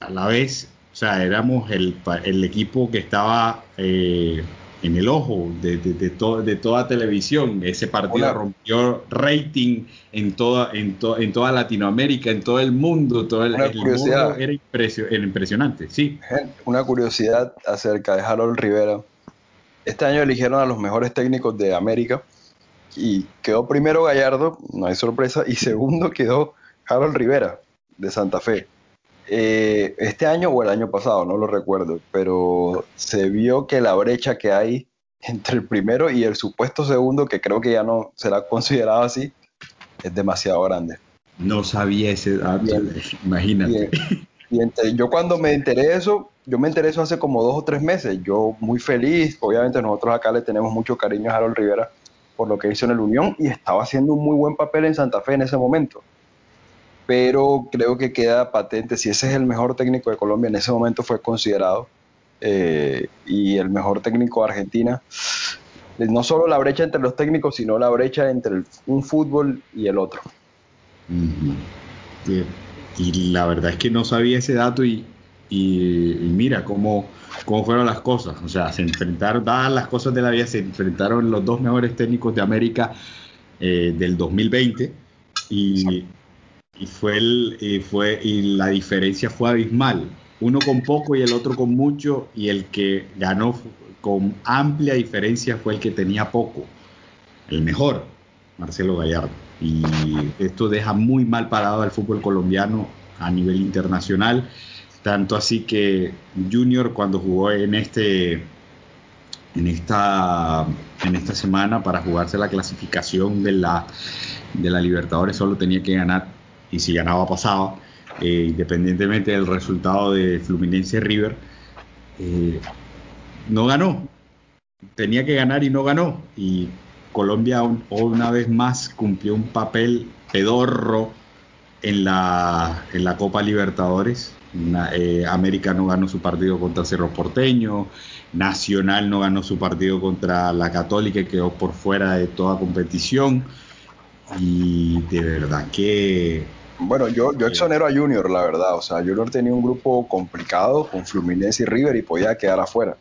a la vez, o sea, éramos el, el equipo que estaba eh, en el ojo de, de, de, toda televisión. Ese partido rompió rating en toda, en, en toda Latinoamérica, en todo el mundo. Todo el, mundo era, impresionante, sí. Una curiosidad acerca de Harold Rivera. Este año eligieron a los mejores técnicos de América y quedó primero Gallardo, no hay sorpresa, y segundo quedó Harold Rivera de Santa Fe. Eh, este año o el año pasado, no lo recuerdo, pero se vio que la brecha que hay entre el primero y el supuesto segundo, que creo que ya no será considerado así, es demasiado grande. No sabía ese dato, imagínate. Yo cuando me enteré de eso, yo me enteré eso hace como dos o tres meses, yo muy feliz, obviamente nosotros acá le tenemos mucho cariño a Harold Rivera por lo que hizo en el Unión y estaba haciendo un muy buen papel en Santa Fe en ese momento pero creo que queda patente, si ese es el mejor técnico de Colombia, en ese momento fue considerado, eh, y el mejor técnico de Argentina, no solo la brecha entre los técnicos, sino la brecha entre un fútbol y el otro. y, la verdad es que no sabía ese dato y, mira cómo, cómo fueron las cosas. O sea, se enfrentaron, dadas las cosas de la vida, se enfrentaron los dos mejores técnicos de América eh, del 2020 y, y fue, el, fue y la diferencia fue abismal. Uno con poco y el otro con mucho y el que ganó con amplia diferencia fue el que tenía poco, el mejor, Marcelo Gallardo. Y esto deja muy mal parado al fútbol colombiano a nivel internacional. Tanto así que Junior cuando jugó en este en esta en esta semana para jugarse la clasificación de la de la Libertadores solo tenía que ganar y si ganaba pasaba eh, independientemente del resultado de Fluminense River eh, no ganó. Tenía que ganar y no ganó. Y Colombia una vez más cumplió un papel pedorro en la, en la Copa Libertadores. Eh, América no ganó su partido contra Cerro Porteño, Nacional no ganó su partido contra la Católica y quedó por fuera de toda competición. Y de verdad que bueno, yo, yo exonero a Junior, la verdad. O sea, Junior tenía un grupo complicado con Fluminense y River y podía quedar afuera.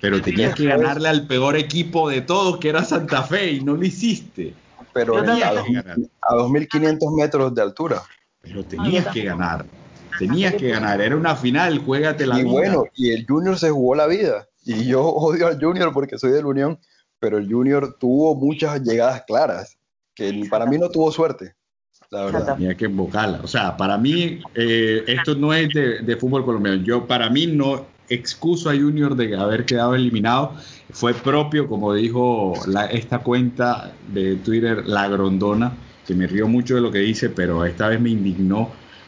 Pero tenías que ganarle al peor equipo de todos, que era Santa Fe, y no lo hiciste. Pero a, 2.500 metros de altura. Pero tenías que ganar. Tenías que ganar. Era una final, juégate la y vida. Y bueno, y el Junior se jugó la vida. Y yo odio al Junior porque soy de la Unión, pero el Junior tuvo muchas llegadas claras, que para mí no tuvo suerte. La verdad. Tenía que invocarla. O sea, para mí, eh, esto no es de, de, fútbol colombiano. Yo, para mí, no, excuso a Junior de haber quedado eliminado. Fue propio, como dijo esta cuenta de Twitter, La Grondona, que me río mucho de lo que dice, pero esta vez me indignó.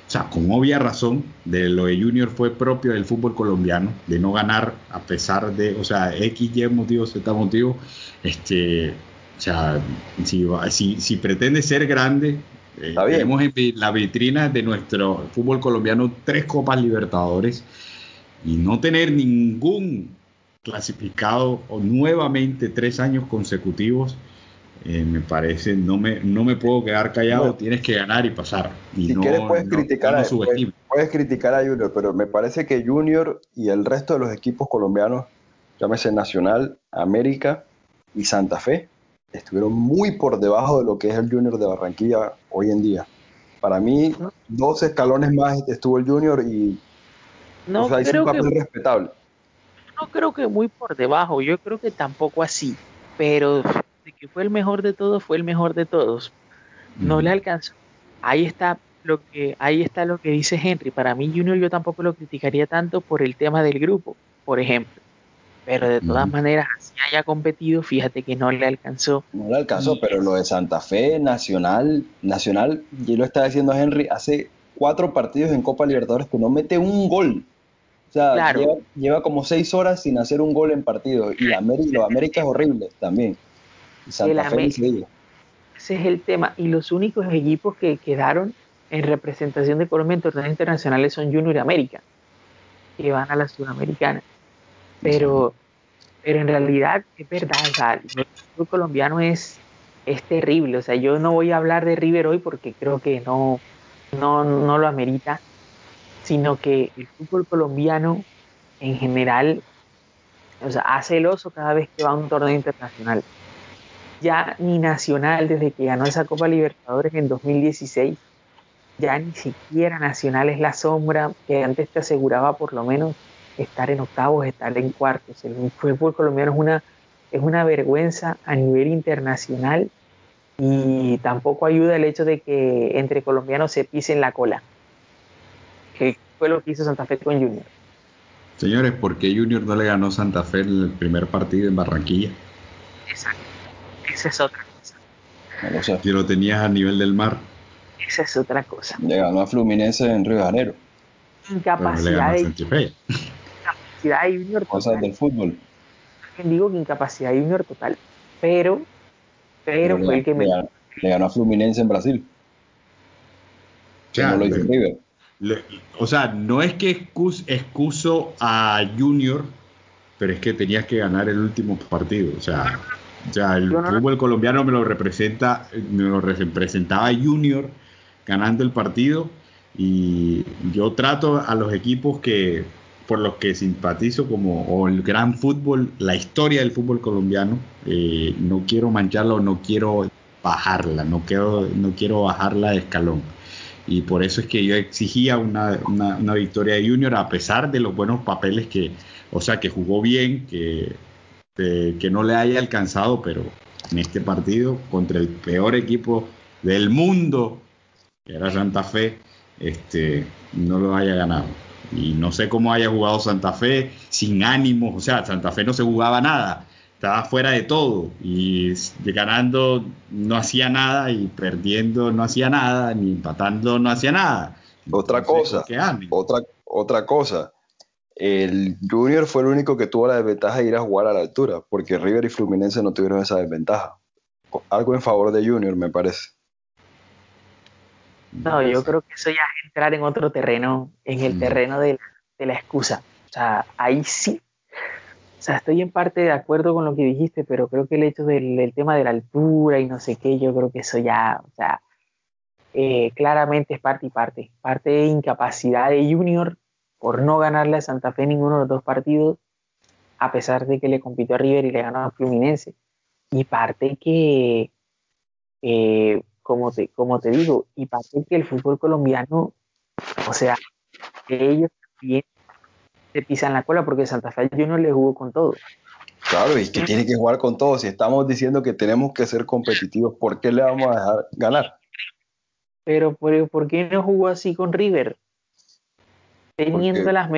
O sea, con obvia razón, de lo de Junior fue propio del fútbol colombiano, de no ganar a pesar de, o sea, X, Y motivo, Z motivo. Este, o sea, si, si, pretende ser grande, eh, tenemos en la vitrina de nuestro fútbol colombiano tres Copas Libertadores y no tener ningún clasificado o nuevamente tres años consecutivos, eh, me parece, no me, no me puedo quedar callado, tienes que ganar y pasar. Y si quieres puedes, criticar a, puedes, criticar a Junior, pero me parece que Junior y el resto de los equipos colombianos, llámese Nacional, América y Santa Fe, estuvieron muy por debajo de lo que es el Junior de Barranquilla hoy en día. Para mí, dos escalones más estuvo el Junior y no creo que, respetable. No creo que muy por debajo, yo creo que tampoco así, pero de que fue el mejor de todos, fue el mejor de todos. No le alcanzó. Ahí está lo que ahí está lo que dice Henry. Para mí Junior yo tampoco lo criticaría tanto por el tema del grupo, por ejemplo. Pero de todas maneras, si haya competido, fíjate que no le alcanzó. No le alcanzó, pero lo de Santa Fe, Nacional, Nacional, yo lo estaba diciendo Henry, hace cuatro partidos en Copa Libertadores que no mete un gol sea, lleva, como seis horas sin hacer un gol en partido. Y América, América es horrible también. Santa Fe ese es el tema. Y los únicos equipos que quedaron en representación de Colombia en torneos internacionales son Junior y América, que van a la Sudamericana. Pero, pero en realidad es verdad, o sea, el fútbol colombiano es, es terrible. O sea, yo no voy a hablar de River hoy porque creo que no, no, no lo amerita sino que el fútbol colombiano en general o sea, hace el oso cada vez que va a un torneo internacional. Ya ni Nacional, desde que ganó esa Copa Libertadores en 2016, ya ni siquiera Nacional es la sombra que antes te aseguraba por lo menos estar en octavos, estar en cuartos. El fútbol colombiano es una, es una vergüenza a nivel internacional y tampoco ayuda el hecho de que entre colombianos se pisen la cola que fue lo que hizo Santa Fe con Junior. Señores, ¿por qué Junior no le ganó Santa Fe en el primer partido en Barranquilla? Exacto. Esa es otra cosa. Que lo tenías a nivel del mar. Esa es otra cosa. Le ganó a Fluminense en Río de Janeiro. Incapacidad de, incapacidad de Junior Cosas del fútbol. Digo que incapacidad de Junior total. Pero, pero, fue el que me. Le ganó a Fluminense en Brasil. Ya, no lo hizo o sea, no es que excuso a Junior, pero es que tenías que ganar el último partido. O sea, O sea, el fútbol colombiano me lo representa, me lo representaba Junior ganando el partido y yo trato a los equipos que por los que simpatizo como o el gran fútbol, la historia del fútbol colombiano, eh, no quiero mancharla o no quiero bajarla, no quiero, no quiero bajarla de escalón. Y por eso es que yo exigía una, una, victoria de Junior a pesar de los buenos papeles que, o sea, que jugó bien, que, que no le haya alcanzado, pero en este partido contra el peor equipo del mundo, que era Santa Fe, este, no lo haya ganado. Y no sé cómo haya jugado Santa Fe sin ánimos, o sea, Santa Fe no se jugaba nada, estaba fuera de todo y ganando no hacía nada y perdiendo no hacía nada, ni empatando no hacía nada. Otra cosa, otra, otra cosa, el Junior fue el único que tuvo la desventaja de ir a jugar a la altura, porque River y Fluminense no tuvieron esa desventaja. Algo en favor de Junior, me parece. No, yo creo que eso ya es entrar en otro terreno, en el mm. terreno de, la excusa. O sea, ahí sí. O sea, estoy en parte de acuerdo con lo que dijiste, pero creo que el hecho del, tema de la altura y no sé qué, yo creo que eso ya, o sea, eh, claramente es parte y parte. Parte de incapacidad de Junior por no ganarle a Santa Fe ninguno de los dos partidos, a pesar de que le compitió a River y le ganó a Fluminense. Y parte que eh, como te, como te digo, y parece que el fútbol colombiano, o sea, ellos también se pisan la cola porque Santa Fe no le jugó con todo. Claro, y que tiene que jugar con todo. Si estamos diciendo que tenemos que ser competitivos, ¿por qué le vamos a dejar ganar? Pero ¿por, qué no jugó así con River? Teniendo las,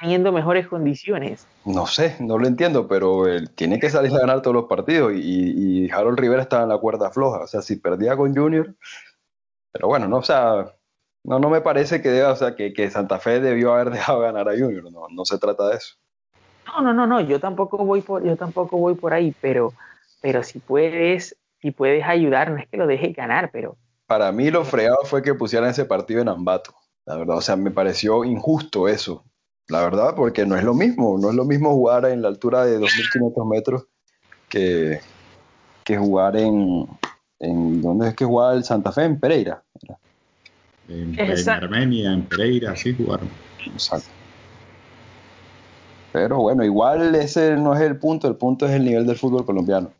teniendo mejores condiciones. No sé, no lo entiendo, pero él tiene que salir a ganar todos los partidos y, Harold Rivera estaba en la cuerda floja. O sea, si perdía con Junior, pero bueno, no, o sea, no, no me parece que deba, o sea, que, Santa Fe debió haber dejado ganar a Junior. No, no se trata de eso. No, no, no, no, yo tampoco voy por, yo tampoco voy por ahí, pero, pero si puedes, si puedes ayudar, no es que lo dejes ganar, pero. Para mí lo fregado fue que pusieran ese partido en Ambato. La verdad, o sea, me pareció injusto eso la verdad, porque no es lo mismo, no es lo mismo jugar en la altura de 2.500 metros que, que jugar en, en, ¿dónde es que jugaba el Santa Fe? En Pereira. En, Armenia, en Pereira, sí jugaron. Exacto. Pero bueno, igual ese no es el punto, el punto es el nivel del fútbol colombiano.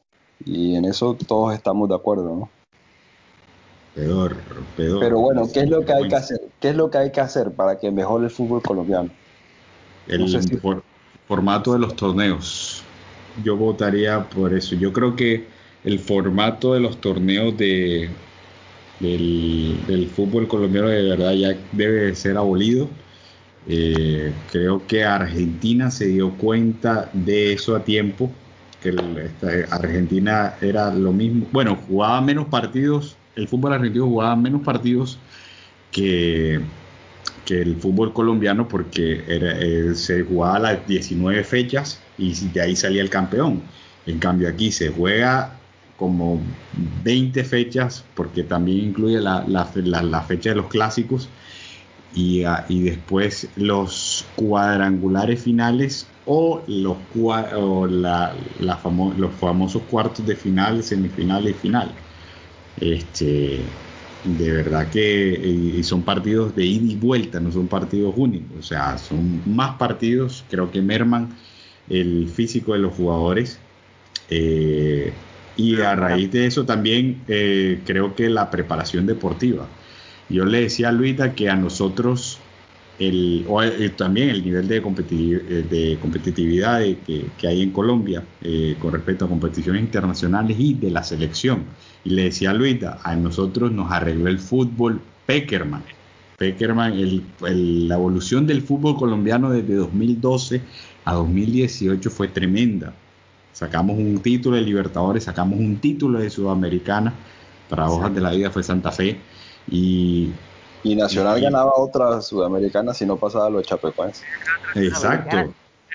Y en eso todos estamos de acuerdo, ¿no? Peor, peor. Pero bueno, ¿qué es lo que hay que hacer? ¿Qué es lo que hay que hacer para que mejore el fútbol colombiano? El formato de los torneos. Yo votaría por eso. Yo creo que el formato de los torneos de, del, fútbol colombiano de verdad ya debe ser abolido. Eh, creo que Argentina se dio cuenta de eso a tiempo, que Argentina era lo mismo, bueno, jugaba menos partidos, el fútbol argentino jugaba menos partidos que, que el fútbol colombiano porque era, eh, se jugaba las 19 fechas y de ahí salía el campeón. En cambio aquí se juega como 20 fechas porque también incluye la, la, fecha de los clásicos y, ah, después los cuadrangulares finales o los, los famosos cuartos de final, semifinales y final. Este, de verdad que eh, son partidos de ida y vuelta, no son partidos únicos, o sea, son más partidos, creo que merman el físico de los jugadores. Eh, y a raíz de eso también eh, creo que la preparación deportiva. Yo le decía a Luita que a nosotros el, o también el nivel de, de competitividad que, que, hay en Colombia con respecto a competiciones internacionales y de la selección y le decía a Luita, a nosotros nos arregló el fútbol Peckerman. Peckerman, la evolución del fútbol colombiano desde 2012 a 2018 fue tremenda. Sacamos un título de Libertadores, sacamos un título de Sudamericana. Para Hojas de la Vida fue Santa Fe. Y, y Nacional ganaba otra Sudamericana si no pasaba lo de Chapecoense. Exacto.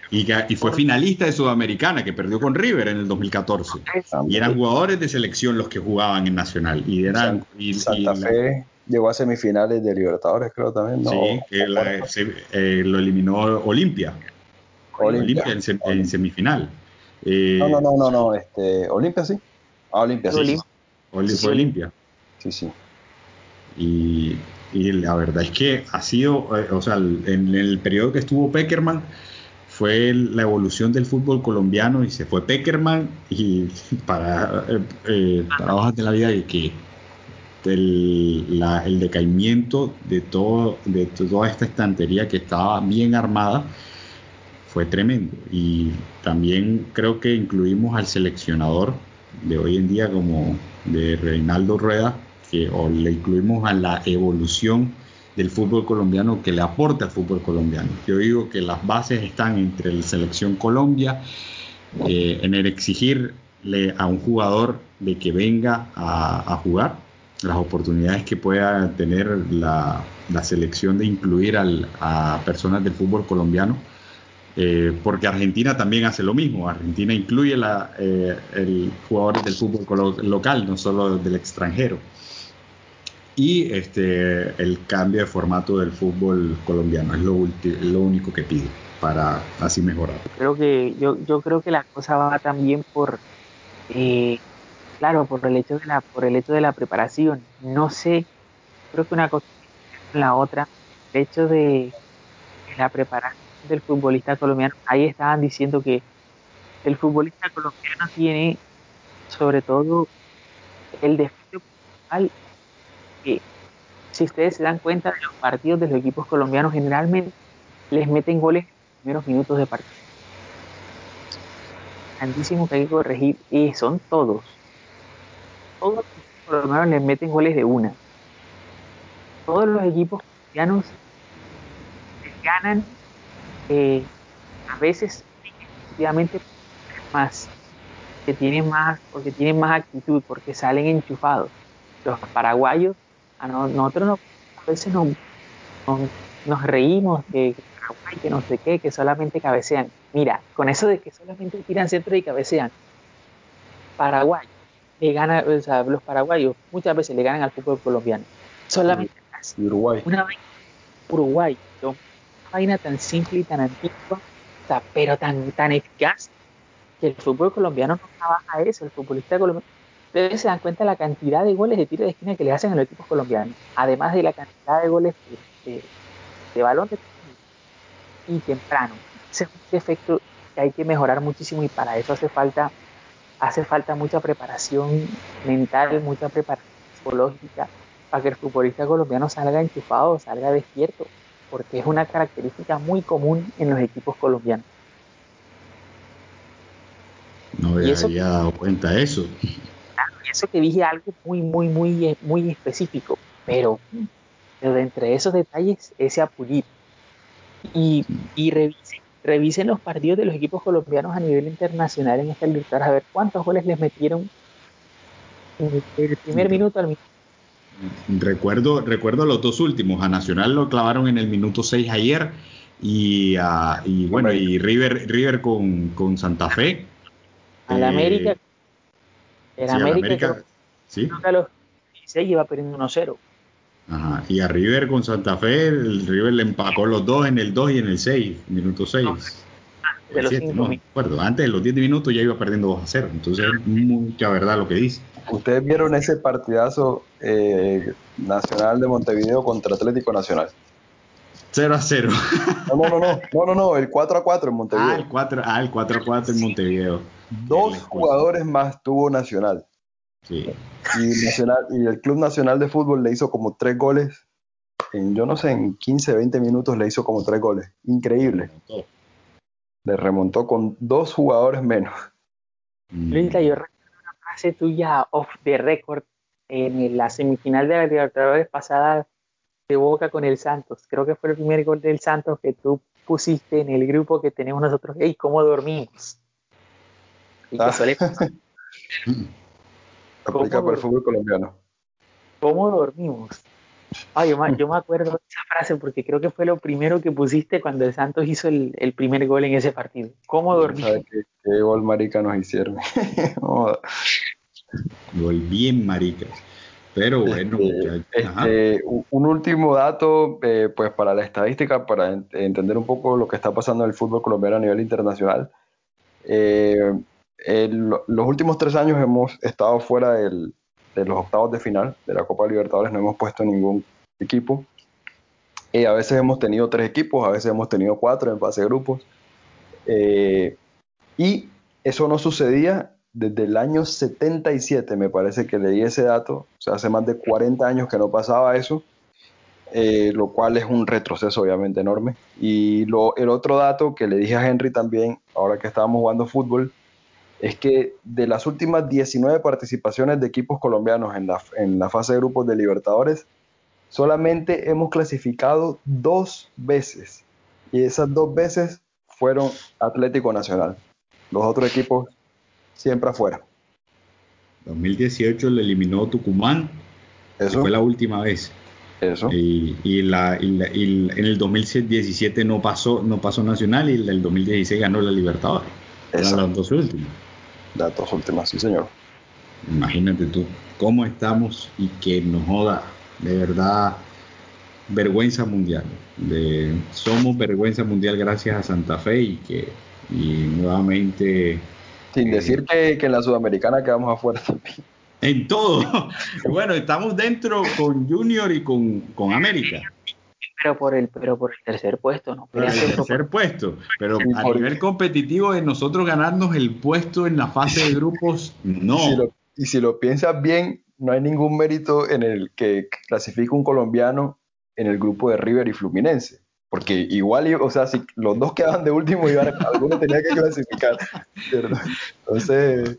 Y, fue finalista de Sudamericana, que perdió con River en el 2014. Y eran jugadores de selección los que jugaban en Nacional. Y eran, Santa Fe llegó a semifinales de Libertadores, creo también. Sí, eh, lo eliminó Olimpia. Olimpia en, semifinal. Eh, no, no, no, no, no, este, Olimpia sí. Ah, Olimpia sí. sí. Olimpia. Sí, sí. Y, y, la verdad es que ha sido, eh, o sea, en el periodo que estuvo Peckerman, fue la evolución del fútbol colombiano y se fue Peckerman y para, eh, eh para hojas de la vida que el, el decaimiento de, todo, de toda esta estantería que estaba bien armada fue tremendo. Y también creo que incluimos al seleccionador de hoy en día como de Reinaldo Rueda, que o le incluimos a la evolución del fútbol colombiano que le aporta al fútbol colombiano. Yo digo que las bases están entre la selección Colombia, eh, en el exigirle a un jugador de que venga a jugar las oportunidades que pueda tener la, selección de incluir a personas del fútbol colombiano, eh, porque Argentina también hace lo mismo. Argentina incluye la, eh, jugadores del fútbol local, no solo del extranjero. Y este, el cambio de formato del fútbol colombiano es lo, lo único que pido para así mejorar. Creo que yo, yo creo que la cosa va también por eh, claro, por el hecho de la, por el hecho de la preparación. No sé, creo que una cosa la otra, el hecho de la preparación del futbolista colombiano, ahí estaban diciendo que el futbolista colombiano tiene sobre todo el defecto principal que si ustedes se dan cuenta de los partidos de los equipos colombianos generalmente les meten goles en los primeros minutos de partido. Grandísimo que hay que corregir y son todos todos los equipos colombianos les meten goles de una. Todos los equipos colombianos ganan eh, a veces efectivamente más que tienen más porque tienen más actitud porque salen enchufados los paraguayos a nosotros a veces nos, nos, reímos de Paraguay que no sé qué que solamente cabecean mira con eso de que solamente tiran centro y cabecean Paraguay le gana, o sea, los paraguayos muchas veces le ganan al fútbol colombiano. Solamente así. Uruguay. Una vaina, Uruguay, una vaina tan simple y tan antigua, pero tan, tan eficaz, que el fútbol colombiano no trabaja eso, el futbolista colombiano. Ustedes se dan cuenta de la cantidad de goles de tiro de esquina que le hacen a los equipos colombianos, además de la cantidad de goles de, de, balón de y temprano. Ese es un defecto que hay que mejorar muchísimo y para eso hace falta hace falta mucha preparación mental, mucha preparación psicológica para que el futbolista colombiano salga enchufado, salga despierto, porque es una característica muy común en los equipos colombianos. No me había dado cuenta de eso. Y eso que dije algo muy, muy, muy, muy específico, pero, pero de entre esos detalles, ese apulir. Y, y revisen revisen los partidos de los equipos colombianos a nivel internacional en esta Libertadores a ver cuántos goles les metieron en el primer minuto al minuto. Recuerdo, recuerdo los dos últimos. A Nacional lo clavaron en el minuto 6 ayer y, bueno, y River, River con, Santa Fe. A la América. Eh, en América, sí. a los 16 iba perdiendo 1-0. Ajá. Y a River con Santa Fe, el River le empacó los dos en el 2 y en el 6, minuto 6. de los 7, no, acuerdo. Antes de los 10 minutos ya iba perdiendo 2 a 0. Entonces es mucha verdad lo que dice. ¿Ustedes vieron ese partidazo eh, nacional de Montevideo contra Atlético Nacional? 0 a 0. No, no, no, no, no, no, no, el 4 a 4 en Montevideo. Ah, el 4, ah, el 4 a 4 en Montevideo. Dos jugadores más tuvo Nacional. Sí. Y, Nacional, y el Club Nacional de Fútbol le hizo como tres goles. En, yo no sé, en 15, 20 minutos le hizo como tres goles. Increíble. Le remontó con dos jugadores menos. Mm. Luisa, yo recuerdo una frase tuya off the record en la semifinal de la Libertadores pasada de Boca con el Santos. Creo que fue el primer gol del Santos que tú pusiste en el grupo que tenemos nosotros. ¿Y ¿cómo dormimos? Y ah. suele Aplica para el fútbol colombiano. ¿Cómo dormimos? Ay, yo, me, acuerdo de esa frase porque creo que fue lo primero que pusiste cuando el Santos hizo el, primer gol en ese partido. ¿Cómo dormimos? qué, gol marica nos hicieron? gol bien marica. Pero bueno, este, este un último dato, eh, pues para la estadística, para entender un poco lo que está pasando en el fútbol colombiano a nivel internacional. Eh, los últimos tres años hemos estado fuera de los octavos de final de la Copa Libertadores, no hemos puesto ningún equipo. Eh, a veces hemos tenido tres equipos, a veces hemos tenido cuatro en fase de grupos. Eh, y eso no sucedía desde el año 77, me parece que leí ese dato, o sea, hace más de 40 años que no pasaba eso, eh, lo cual es un retroceso obviamente enorme. Y lo, el otro dato que le dije a Henry también, ahora que estábamos jugando fútbol, es que de las últimas 19 participaciones de equipos colombianos en la, en la fase de grupos de Libertadores, solamente hemos clasificado dos veces. Y esas dos veces fueron Atlético Nacional. Los otros equipos siempre afuera. 2018 le eliminó Tucumán. Eso. Fue la última vez. Eso. Y, la, y, en el 2017 no pasó, no pasó Nacional y en el 2016 ganó la Libertadores. Eran las dos últimas. Las dos últimas, sí, señor. Imagínate tú cómo estamos y que nos joda de verdad vergüenza mundial. De, somos vergüenza mundial gracias a Santa Fe y que y nuevamente... Sin decir que, que en la Sudamericana quedamos afuera también. En todo. bueno, estamos dentro con Junior y con, con América. Pero por el, pero por el tercer puesto, ¿no? Por el tercer puesto. Pero a nivel competitivo de nosotros ganarnos el puesto en la fase de grupos, no. y si lo piensas bien, no hay ningún mérito en el que clasifique un colombiano en el grupo de River y Fluminense. Porque igual, o sea, si los dos quedaban de último, iban, alguno tenía que clasificar. Entonces,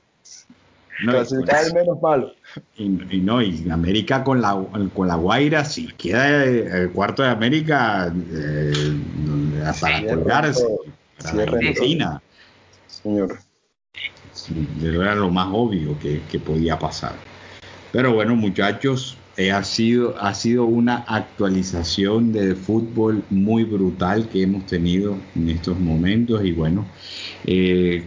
clasificar es menos malo. Y, no, y América con la, con la Guaira, si queda el cuarto de América, eh, para colgarse, para la Argentina. Señor. Era lo más obvio que, que podía pasar. Pero bueno, muchachos, ha, sido, ha sido una actualización de fútbol muy brutal que hemos tenido en estos momentos. Y bueno, eh,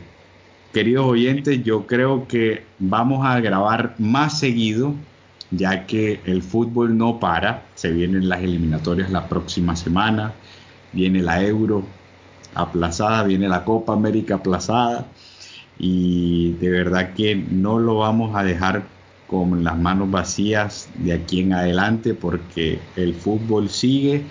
queridos oyentes, yo creo que vamos a grabar más seguido, ya que el fútbol no para. Se vienen las eliminatorias la próxima semana, viene la Euro aplazada, viene la Copa América aplazada. Y de verdad que no lo vamos a dejar con las manos vacías de aquí en adelante porque el fútbol sigue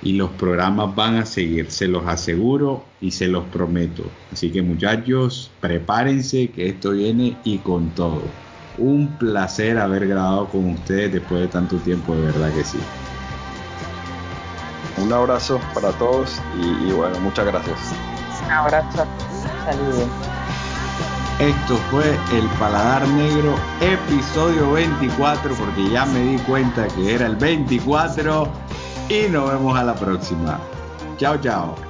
y los programas van a seguir, se los aseguro y se los prometo. Así que muchachos, prepárense que esto viene y con todo. Un placer haber grabado con ustedes después de tanto tiempo, de verdad que sí. Un abrazo para todos y, bueno, muchas gracias. Un abrazo, saludos. Esto fue El Paladar Negro, episodio 24, porque ya me di cuenta que era el 24 y nos vemos a la próxima. Chao, chao.